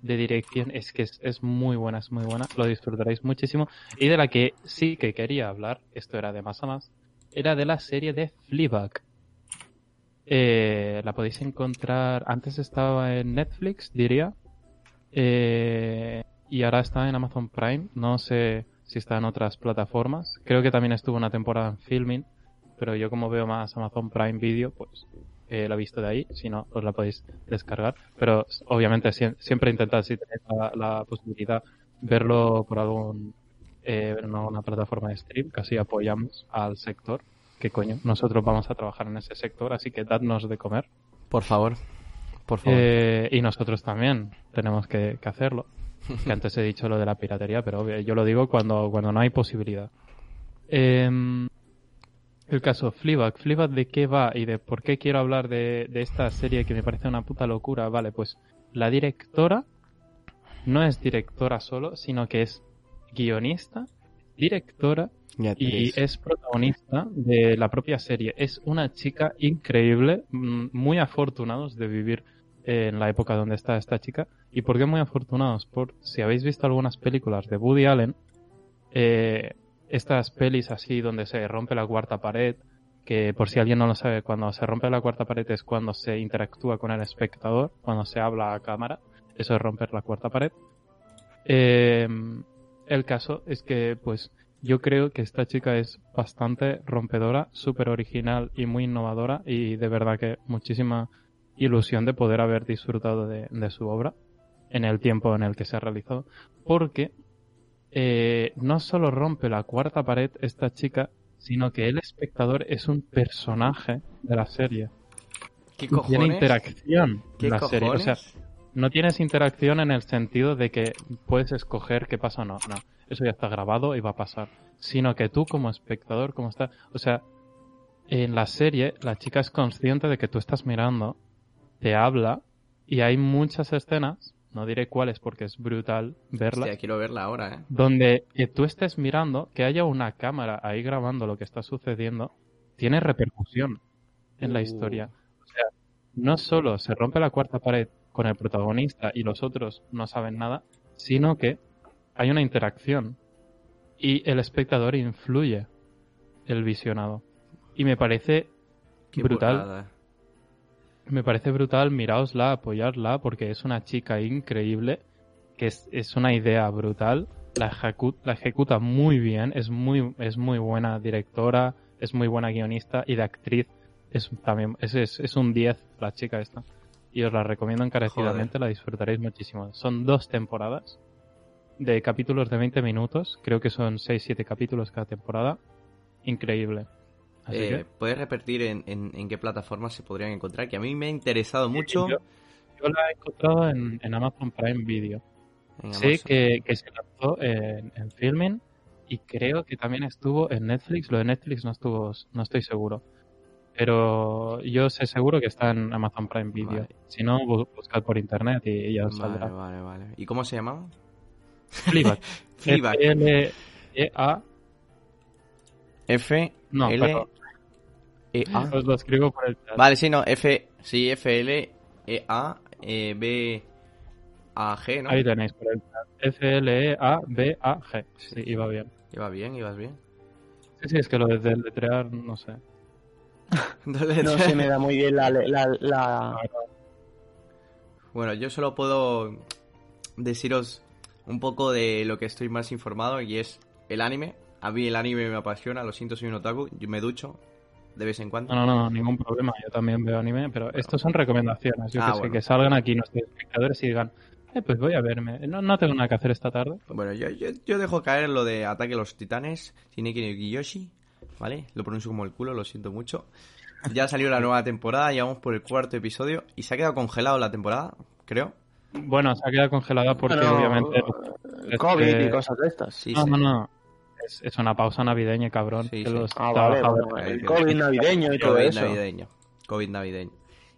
de dirección. Es que es, es muy buena, es muy buena. Lo disfrutaréis muchísimo. Y de la que sí que quería hablar, esto era de más a más, era de la serie de Fleabag. Eh, la podéis encontrar. Antes estaba en Netflix, diría. Eh, y ahora está en Amazon Prime. No sé si está en otras plataformas. Creo que también estuvo una temporada en Filming. Pero yo, como veo más Amazon Prime Video, pues eh, la he visto de ahí. Si no, os la podéis descargar. Pero obviamente sie- siempre intentad, si tenéis la posibilidad, verlo por algún. Eh, ver una, plataforma de stream. Casi apoyamos al sector. Que coño, nosotros vamos a trabajar en ese sector. Así que dadnos de comer. Por favor. Por favor. Eh, y nosotros también tenemos que, que hacerlo. <laughs> Que antes he dicho lo de la piratería, pero obvio, yo lo digo cuando, cuando no hay posibilidad. Em, el caso Fleabag. Fleabag de qué va y de por qué quiero hablar de, de esta serie que me parece una puta locura. Vale, pues la directora no es directora solo, sino que es guionista, directora y es protagonista de la propia serie. Es una chica increíble, mm, muy afortunados de vivir en la época donde está esta chica. ¿Y por qué muy afortunados? Por si habéis visto algunas películas de Woody Allen, eh, estas pelis así donde se rompe la cuarta pared, que por si alguien no lo sabe, cuando se rompe la cuarta pared es cuando se interactúa con el espectador, cuando se habla a cámara, eso es romper la cuarta pared. Eh, el caso es que, pues, yo creo que esta chica es bastante rompedora, súper original y muy innovadora y de verdad que muchísima ilusión de poder haber disfrutado de, de su obra en el tiempo en el que se ha realizado, porque eh, no solo rompe la cuarta pared esta chica, sino que el espectador es un personaje de la serie. ¿Qué cojones? Tiene interacción ¿Qué en la serie. O sea? No tienes interacción en el sentido de que puedes escoger qué pasa o no. No, eso ya está grabado y va a pasar. Sino que tú como espectador, como está... O sea, en la serie la chica es consciente de que tú estás mirando, te habla y hay muchas escenas, no diré cuáles porque es brutal verlas, Hostia, quiero verla ahora, ¿eh? donde que tú estés mirando, que haya una cámara ahí grabando lo que está sucediendo, tiene repercusión en la Uh. historia. O sea, no solo se rompe la cuarta pared con el protagonista y los otros no saben nada, sino que hay una interacción y el espectador influye el visionado. Y me parece Qué brutal me parece brutal, miraosla, apoyarla, porque es una chica increíble, que es, es una idea brutal, la, ejecu- la ejecuta muy bien, es muy, es muy buena directora, es muy buena guionista y de actriz es también es, es, es un 10 la chica esta. Y os la recomiendo encarecidamente, la disfrutaréis muchísimo. Son dos temporadas de capítulos de 20 minutos, creo que son 6-7 capítulos cada temporada. Increíble. Así Eh, que ¿Puedes repetir en, en- en qué plataformas se podrían encontrar? Que a mí me ha interesado mucho. yo- Yo la he encontrado en, en Amazon Prime Video. Sé Amazon. que, que se lanzó en, en filming y creo que también estuvo en Netflix. Lo de Netflix no estuvo, no estoy seguro. Pero yo sé seguro que está en Amazon Prime Video. Vale. Si no, bu- buscad por internet y, y ya os Vale, saldrá. vale, vale. ¿Y cómo se llamaba? Fleabag. <laughs> Fleabag. F-L-E-A. F No, L. E A. Os lo escribo por el chat. Vale, sí, no, F sí, F L E A eh, B A G, ¿no? Ahí tenéis por el chat. F-L-E-A-B-A-G. Sí, iba bien. Iba bien, ibas bien. Sí, sí, es que lo de deletrear, no sé. <laughs> No se me da muy bien la... la, la- Bueno, yo solo puedo deciros un poco de lo que estoy más informado y es el anime. A mí el anime me apasiona, lo siento, soy un otaku, yo me ducho de vez en cuando. No, no, no, ningún problema. Yo también veo anime, pero estos son recomendaciones. Yo Ah, que sé, que salgan aquí nuestros espectadores y digan, eh, pues voy a verme. No, no tengo nada que hacer esta tarde. Bueno, yo, yo, yo dejo caer lo de Ataque a los Titanes, Shineki no Kiyoshi, ¿vale? Lo pronuncio como el culo, lo siento mucho. Ya salió la nueva temporada, ya vamos por el cuarto episodio y se ha quedado congelado la temporada, creo. Bueno, se ha quedado congelada porque Bueno, obviamente... es COVID que- y cosas de estas. Sí, No, sí. no, no. Es, es una pausa navideña, cabrón. Sí, que sí. los Ah, vale, bueno, el. COVID navideño y todo COVID eso. navideño. COVID navideño.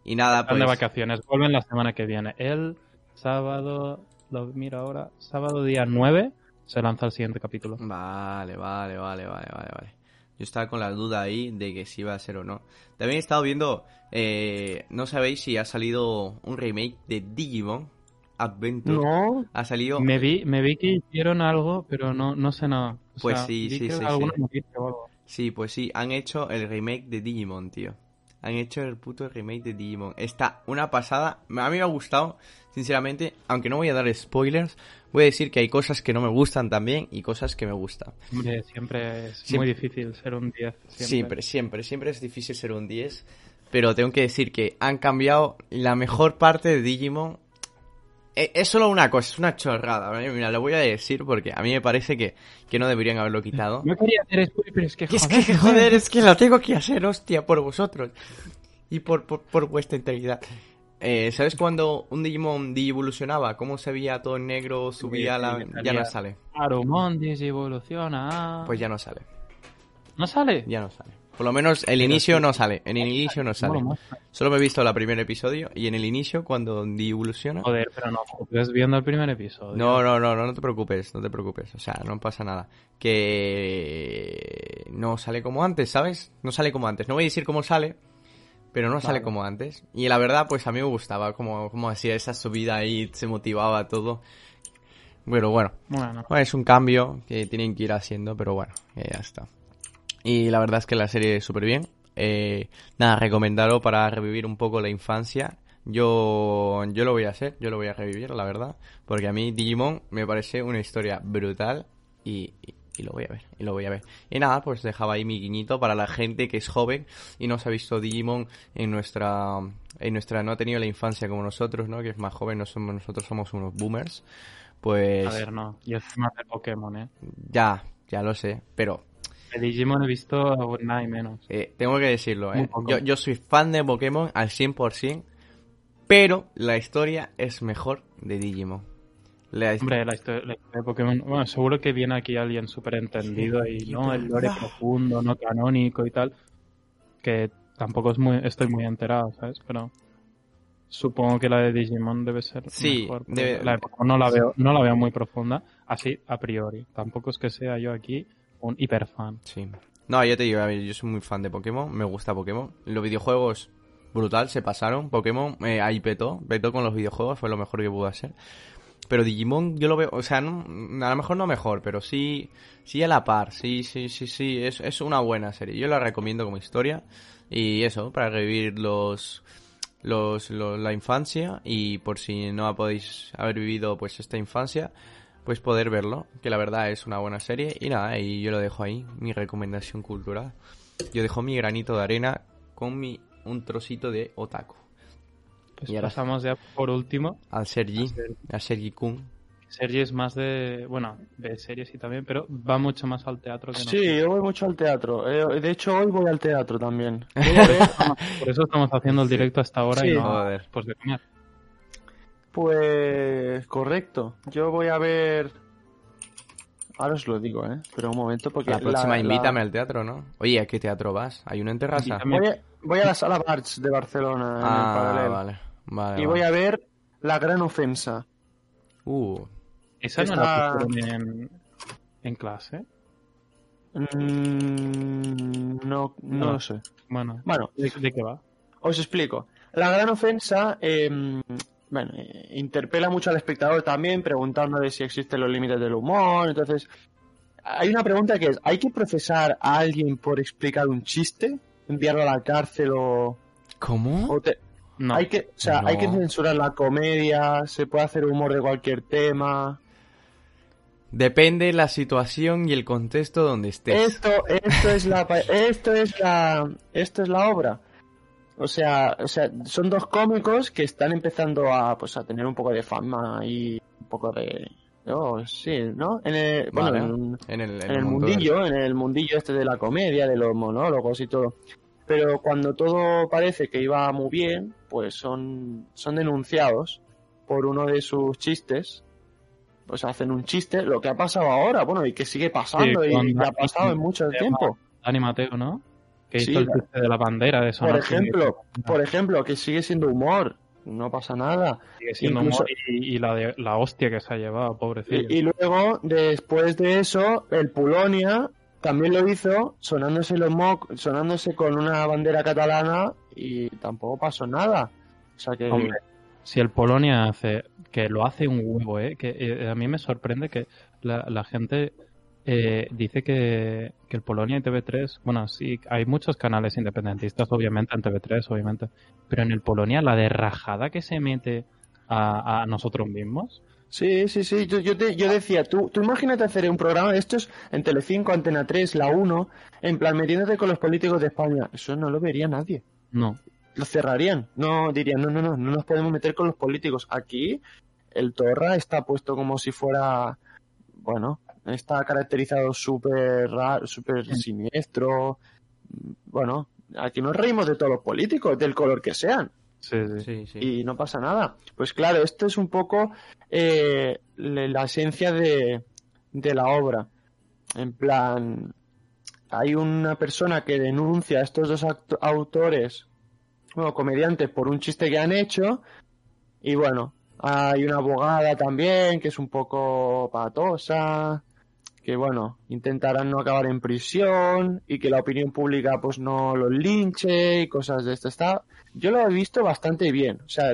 Y nada, están pues... de vacaciones. Vuelven la semana que viene. El sábado... Lo miro ahora. Sábado día 9 se lanza el siguiente capítulo. Vale, vale, vale, vale, vale, vale. Yo estaba con la duda ahí de que si iba a ser o no. También he estado viendo, eh, no sabéis si ha salido un remake de Digimon Adventure. No, Ha salido... Me vi, me vi que hicieron algo, pero no, no sé nada. O Pues sea, sí, sí, sí, alguna sí. noticia o algo. Sí, pues sí, han hecho el remake de Digimon, tío. Han hecho el puto remake de Digimon. Está una pasada. A mí me ha gustado, sinceramente. Aunque no voy a dar spoilers, voy a decir que hay cosas que no me gustan también y cosas que me gustan. Hombre, siempre es Siempre- muy difícil ser un 10. Siempre. Siempre, siempre, siempre es difícil ser un 10. Pero tengo que decir que han cambiado la mejor parte de Digimon. E- Es solo una cosa, es una chorrada. ¿vale? Mira, lo voy a decir porque a mí me parece que, que no deberían haberlo quitado. No quería hacer spoiler, pero es que <laughs> Y es joder, que, joder, es que lo tengo que hacer, hostia, por vosotros. Y por, por, por vuestra integridad. Eh, ¿Sabes cuando un Digimon evolucionaba? ¿Cómo se veía todo en negro? Subía Sí, la... Ya no sale. Arumon evoluciona. Pues ya no sale. ¿No sale? Ya no sale. Por lo menos el inicio no sale. En el inicio no sale. Solo me he visto el primer episodio y en el inicio, cuando evoluciona... Joder, pero no juzgues viendo el primer episodio. No, no, no, no, no te preocupes, no te preocupes. O sea, no pasa nada. Que no sale como antes, ¿sabes? No sale como antes. No voy a decir cómo sale, pero no sale Vale. como antes. Y la verdad, pues a mí me gustaba como, como hacía esa subida ahí, se motivaba todo. Pero bueno, Bueno, bueno, es un cambio que tienen que ir haciendo, pero bueno, eh, ya está. Y la verdad es que la serie es súper bien. Eh, nada, recomendarlo para revivir un poco la infancia. Yo, yo lo voy a hacer, yo lo voy a revivir, la verdad. Porque a mí Digimon me parece una historia brutal y, y- y lo voy a ver, y lo voy a ver. Y nada, pues dejaba ahí mi guiñito para la gente que es joven y no se ha visto Digimon en nuestra, en nuestra, no ha tenido la infancia como nosotros, ¿no? Que es más joven, no somos, nosotros somos unos boomers. Pues a ver, no. Yo soy más de Pokémon, ¿eh? ya, ya lo sé, pero De Digimon he visto nada y menos. eh, tengo que decirlo, ¿eh? Yo, yo soy fan de Pokémon al 100%, pero la historia es mejor de Digimon. La Hombre, la historia, la historia de Pokémon... Bueno, seguro que viene aquí alguien súper entendido y no el lore no. profundo, no canónico y tal. Que tampoco es muy, estoy muy enterado, ¿sabes? Pero supongo que la de Digimon debe ser Sí, mejor. pero debe- La de Pokémon no la veo, no la veo muy profunda, así a priori. Tampoco es que sea yo aquí un hiperfan. Sí. No, yo te digo, a ver, yo soy muy fan de Pokémon, me gusta Pokémon. Los videojuegos, brutal, se pasaron. Pokémon eh, ahí petó, petó con los videojuegos, fue lo mejor que pudo hacer. Pero Digimon yo lo veo, o sea, no, a lo mejor no mejor, pero sí, sí a la par, sí, sí, sí, sí, es, es una buena serie. Yo la recomiendo como historia y eso, para revivir los, los, lo- la infancia y por si no podéis haber vivido pues esta infancia, pues poder verlo, que la verdad es una buena serie y nada, y yo lo dejo ahí, mi recomendación cultural. Yo dejo mi granito de arena con mi un trocito de otaku. Pues Y ahora- pasamos ya por último. Al Sergi, al Sergi Kun. Sergi es más de, bueno, de series y también, pero va mucho más al teatro que Sí, nosotros. yo voy mucho al teatro. Eh, de hecho, hoy voy al teatro también. <laughs> Por eso estamos haciendo el directo hasta ahora Sí. y no Joder. después de comer. Pues correcto. Yo voy a ver. Ahora os lo digo, ¿eh? Pero un momento, porque. La próxima la- invítame al teatro, ¿no? Oye, ¿a qué teatro vas? ¿Hay uno en Terrassa? Invítame. Voy a, voy a la sala Barts de Barcelona, en el Ah, paralelo. vale. Vale, Y vale. voy a ver La Gran Ofensa. Uh, ¿Esa no la pusieron en, en clase? Mm, no, no, No. lo sé. Bueno, Bueno, ¿de, de qué va? Os explico. La gran ofensa eh, bueno, eh, interpela mucho al espectador también, preguntándole si existen los límites del humor. Entonces, hay una pregunta que es, ¿hay que procesar a alguien por explicar un chiste? ¿Enviarlo a la cárcel o...? ¿Cómo? o te- No, hay que, o sea, No. hay que censurar la comedia, se puede hacer humor de cualquier tema. Depende la situación y el contexto donde estés. Esto, esto es la, pa- esto es la, esto es la obra. O sea, o sea, son dos cómicos que están empezando a, pues, a tener un poco de fama y un poco de, no, sí, ¿no? En el, bueno, Vale. en, En el, en el del- mundillo, en el mundillo este de la comedia, de los monólogos y todo. Pero cuando todo parece que iba muy bien, pues son, son denunciados por uno de sus chistes. Pues hacen un chiste, lo que ha pasado ahora, bueno, y que sigue pasando Sí, y que ha pasado en <laughs> mucho tiempo. Dani Mateo, ¿no? Que hizo Sí, el la- chiste de la bandera de Por ejemplo, por ejemplo, que sigue siendo humor, no pasa nada. Sigue siendo incluso- humor y, y la, de- la hostia que se ha llevado, pobrecillo. Y, y luego, después de eso, el Pulonia también lo hizo sonándose los mo sonándose con una bandera catalana y tampoco pasó nada. O sea que Hombre, si el Polonia hace, que lo hace un huevo, ¿eh? que eh, a mí me sorprende que la, la gente eh, dice que, que el Polonia y TV3, bueno, sí, hay muchos canales independentistas, obviamente, en TV3, obviamente, pero en el Polonia la de rajada que se mete a, a nosotros mismos, Sí, sí, sí. Yo, yo, te- yo decía, tú, tú imagínate hacer un programa de estos en Telecinco, Antena 3, La 1, en plan metiéndote con los políticos de España. Eso no lo vería nadie. no. Lo cerrarían. No dirían, no, no, no, no nos podemos meter con los políticos. Aquí el Torra está puesto como si fuera, bueno, está caracterizado súper raro, súper siniestro. Bueno, aquí nos reímos de todos los políticos, del color que sean. Sí, sí. Sí, sí. y no pasa nada. Pues claro, esto es un poco eh, la esencia de, de la obra. En plan, hay una persona que denuncia a estos dos autores, bueno, comediantes, por un chiste que han hecho, y bueno, hay una abogada también que es un poco patosa, que bueno, intentarán no acabar en prisión y que la opinión pública pues no los linche y cosas de esto. Está, yo lo he visto bastante bien, o sea,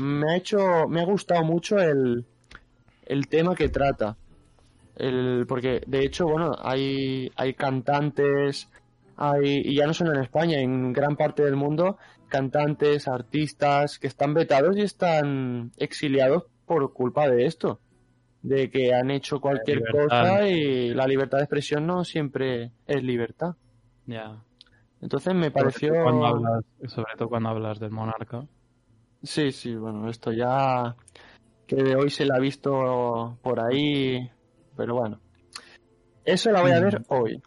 me ha hecho, me ha gustado mucho el, el tema que trata. El, porque de hecho, bueno, hay, hay cantantes, hay, y ya no solo en España, en gran parte del mundo, cantantes, artistas que están vetados y están exiliados por culpa de esto. De que han hecho cualquier cosa y la libertad de expresión no siempre es libertad. Ya. Entonces me pareció... cuando hablas, sobre todo cuando hablas del monarca. Sí, sí, bueno, esto ya que de hoy se la ha visto por ahí, pero bueno. Eso la voy a ver hoy.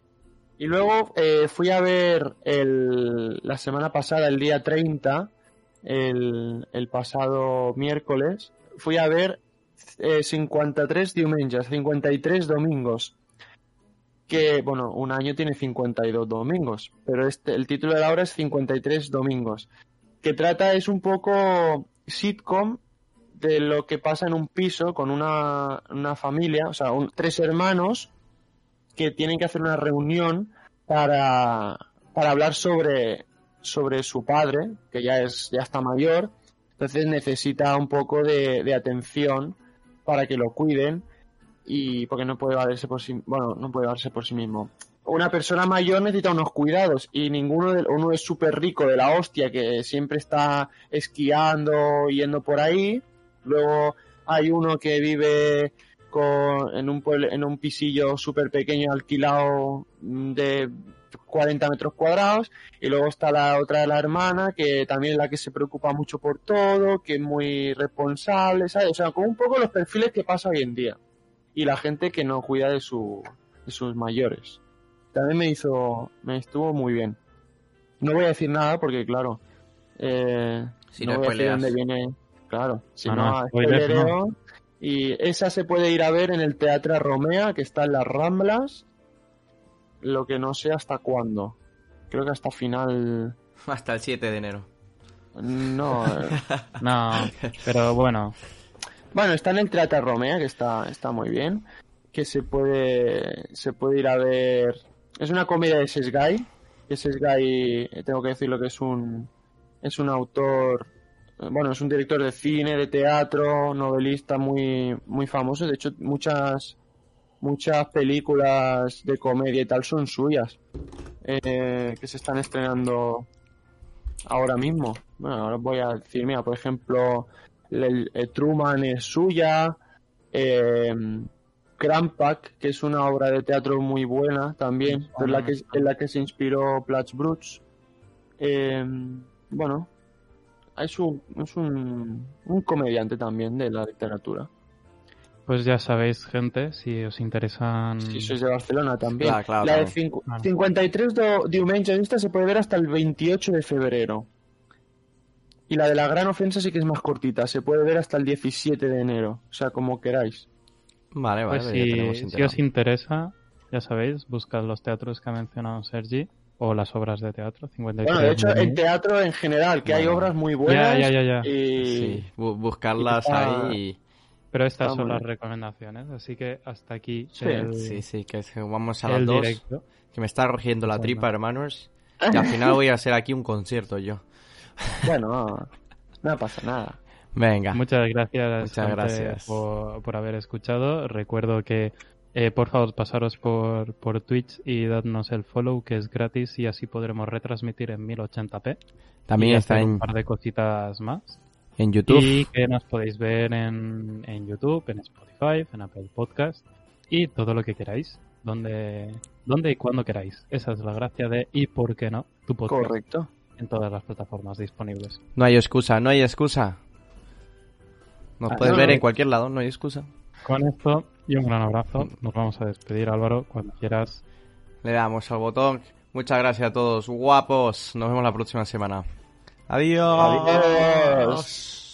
Y luego eh, fui a ver el, la semana pasada, el día 30, el, el pasado miércoles, fui a ver eh, 53 diumenges, 53 domingos. Que, bueno, un año tiene 52 domingos, pero este, el título de la obra es 53 domingos que trata es un poco sitcom de lo que pasa en un piso con una, una familia, o sea, un- tres hermanos que tienen que hacer una reunión para, para hablar sobre, sobre su padre, que ya es ya está mayor, entonces necesita un poco de, de atención para que lo cuiden y porque no puede valerse por sí, bueno, no puede por sí mismo. Una persona mayor necesita unos cuidados y ninguno de, uno es súper rico de la hostia que siempre está esquiando yendo por ahí. Luego hay uno que vive con, en un en un pisillo súper pequeño alquilado de 40 metros cuadrados y luego está la otra la hermana que también es la que se preocupa mucho por todo que es muy responsable ¿sabes? o sea como un poco los perfiles que pasa hoy en día y la gente que no cuida de su de sus mayores también me hizo, me estuvo muy bien. No voy a decir nada porque, claro, eh, Si no no voy a decir dónde viene, claro, si No, no, no. Y esa se puede ir a ver en el Teatro Romea, que está en las Ramblas, lo que no sé hasta cuándo. Creo que hasta final... <laughs> Hasta el 7 de enero. No, eh, <laughs> No, <laughs> pero bueno, Bueno, está en el Teatro Romea, que está, está muy bien. Que se puede, se puede ir a ver. Es una comedia de Sesgay. Que Sesgay, eh, tengo que decirlo que es un, es un autor, eh, bueno, es un director de cine, de teatro, novelista muy, muy famoso. De hecho, muchas, muchas películas de comedia y tal son suyas. eh, que se están estrenando ahora mismo. Bueno, ahora voy a decir, mira, por ejemplo, el, el Truman es suya, eh, Crampack, que es una obra de teatro muy buena también, en la que, en la que se inspiró Platz Bruch. Eh, bueno, es, un, es un, un comediante también de la literatura. Pues ya sabéis, gente, si os interesan... Si sois de Barcelona también. Claro, claro, la de claro. cincu- Claro. 53 do, diumenges, esta se puede ver hasta el 28 de febrero. Y la de la gran ofensa sí que es más cortita, se puede ver hasta el 17 de enero. O sea, como queráis. Vale, vale, Pues si, os interesa, ya sabéis, buscad los teatros que ha mencionado Sergi o las obras de teatro. 53 Bueno, de hecho, de en mí. teatro en general, que hay obras muy buenas. Ya, ya, ya, ya. Y... Sí, buscarlas ahí Pero estas Está son las recomendaciones, así que hasta aquí Sí. el. Sí, sí, que vamos a las dos. directo. Que me está rugiendo la Bueno. tripa, hermanos. Y al final voy a hacer aquí un concierto yo. <laughs> Bueno, no, pasa nada. Venga. Muchas gracias, Muchas gracias. Por, por haber escuchado. Recuerdo que, eh, por favor, pasaros por, por Twitch y dadnos el follow, que es gratis, y así podremos retransmitir en 1080p. También y está hacer un en, par de cositas más. En YouTube. Y que nos podéis ver en, en YouTube, en Spotify, en Apple Podcast y todo lo que queráis. Donde, donde y cuando queráis. Esa es la gracia de y por qué no, tu podcast Correcto. en todas las plataformas disponibles. No hay excusa, no hay excusa. Nos Ah, puedes no, ver no. en cualquier lado, no hay excusa. Con esto y un gran abrazo, nos vamos a despedir Álvaro cuando quieras. Le damos al botón. Muchas gracias a todos, guapos. Nos vemos la próxima semana. Adiós. Adiós.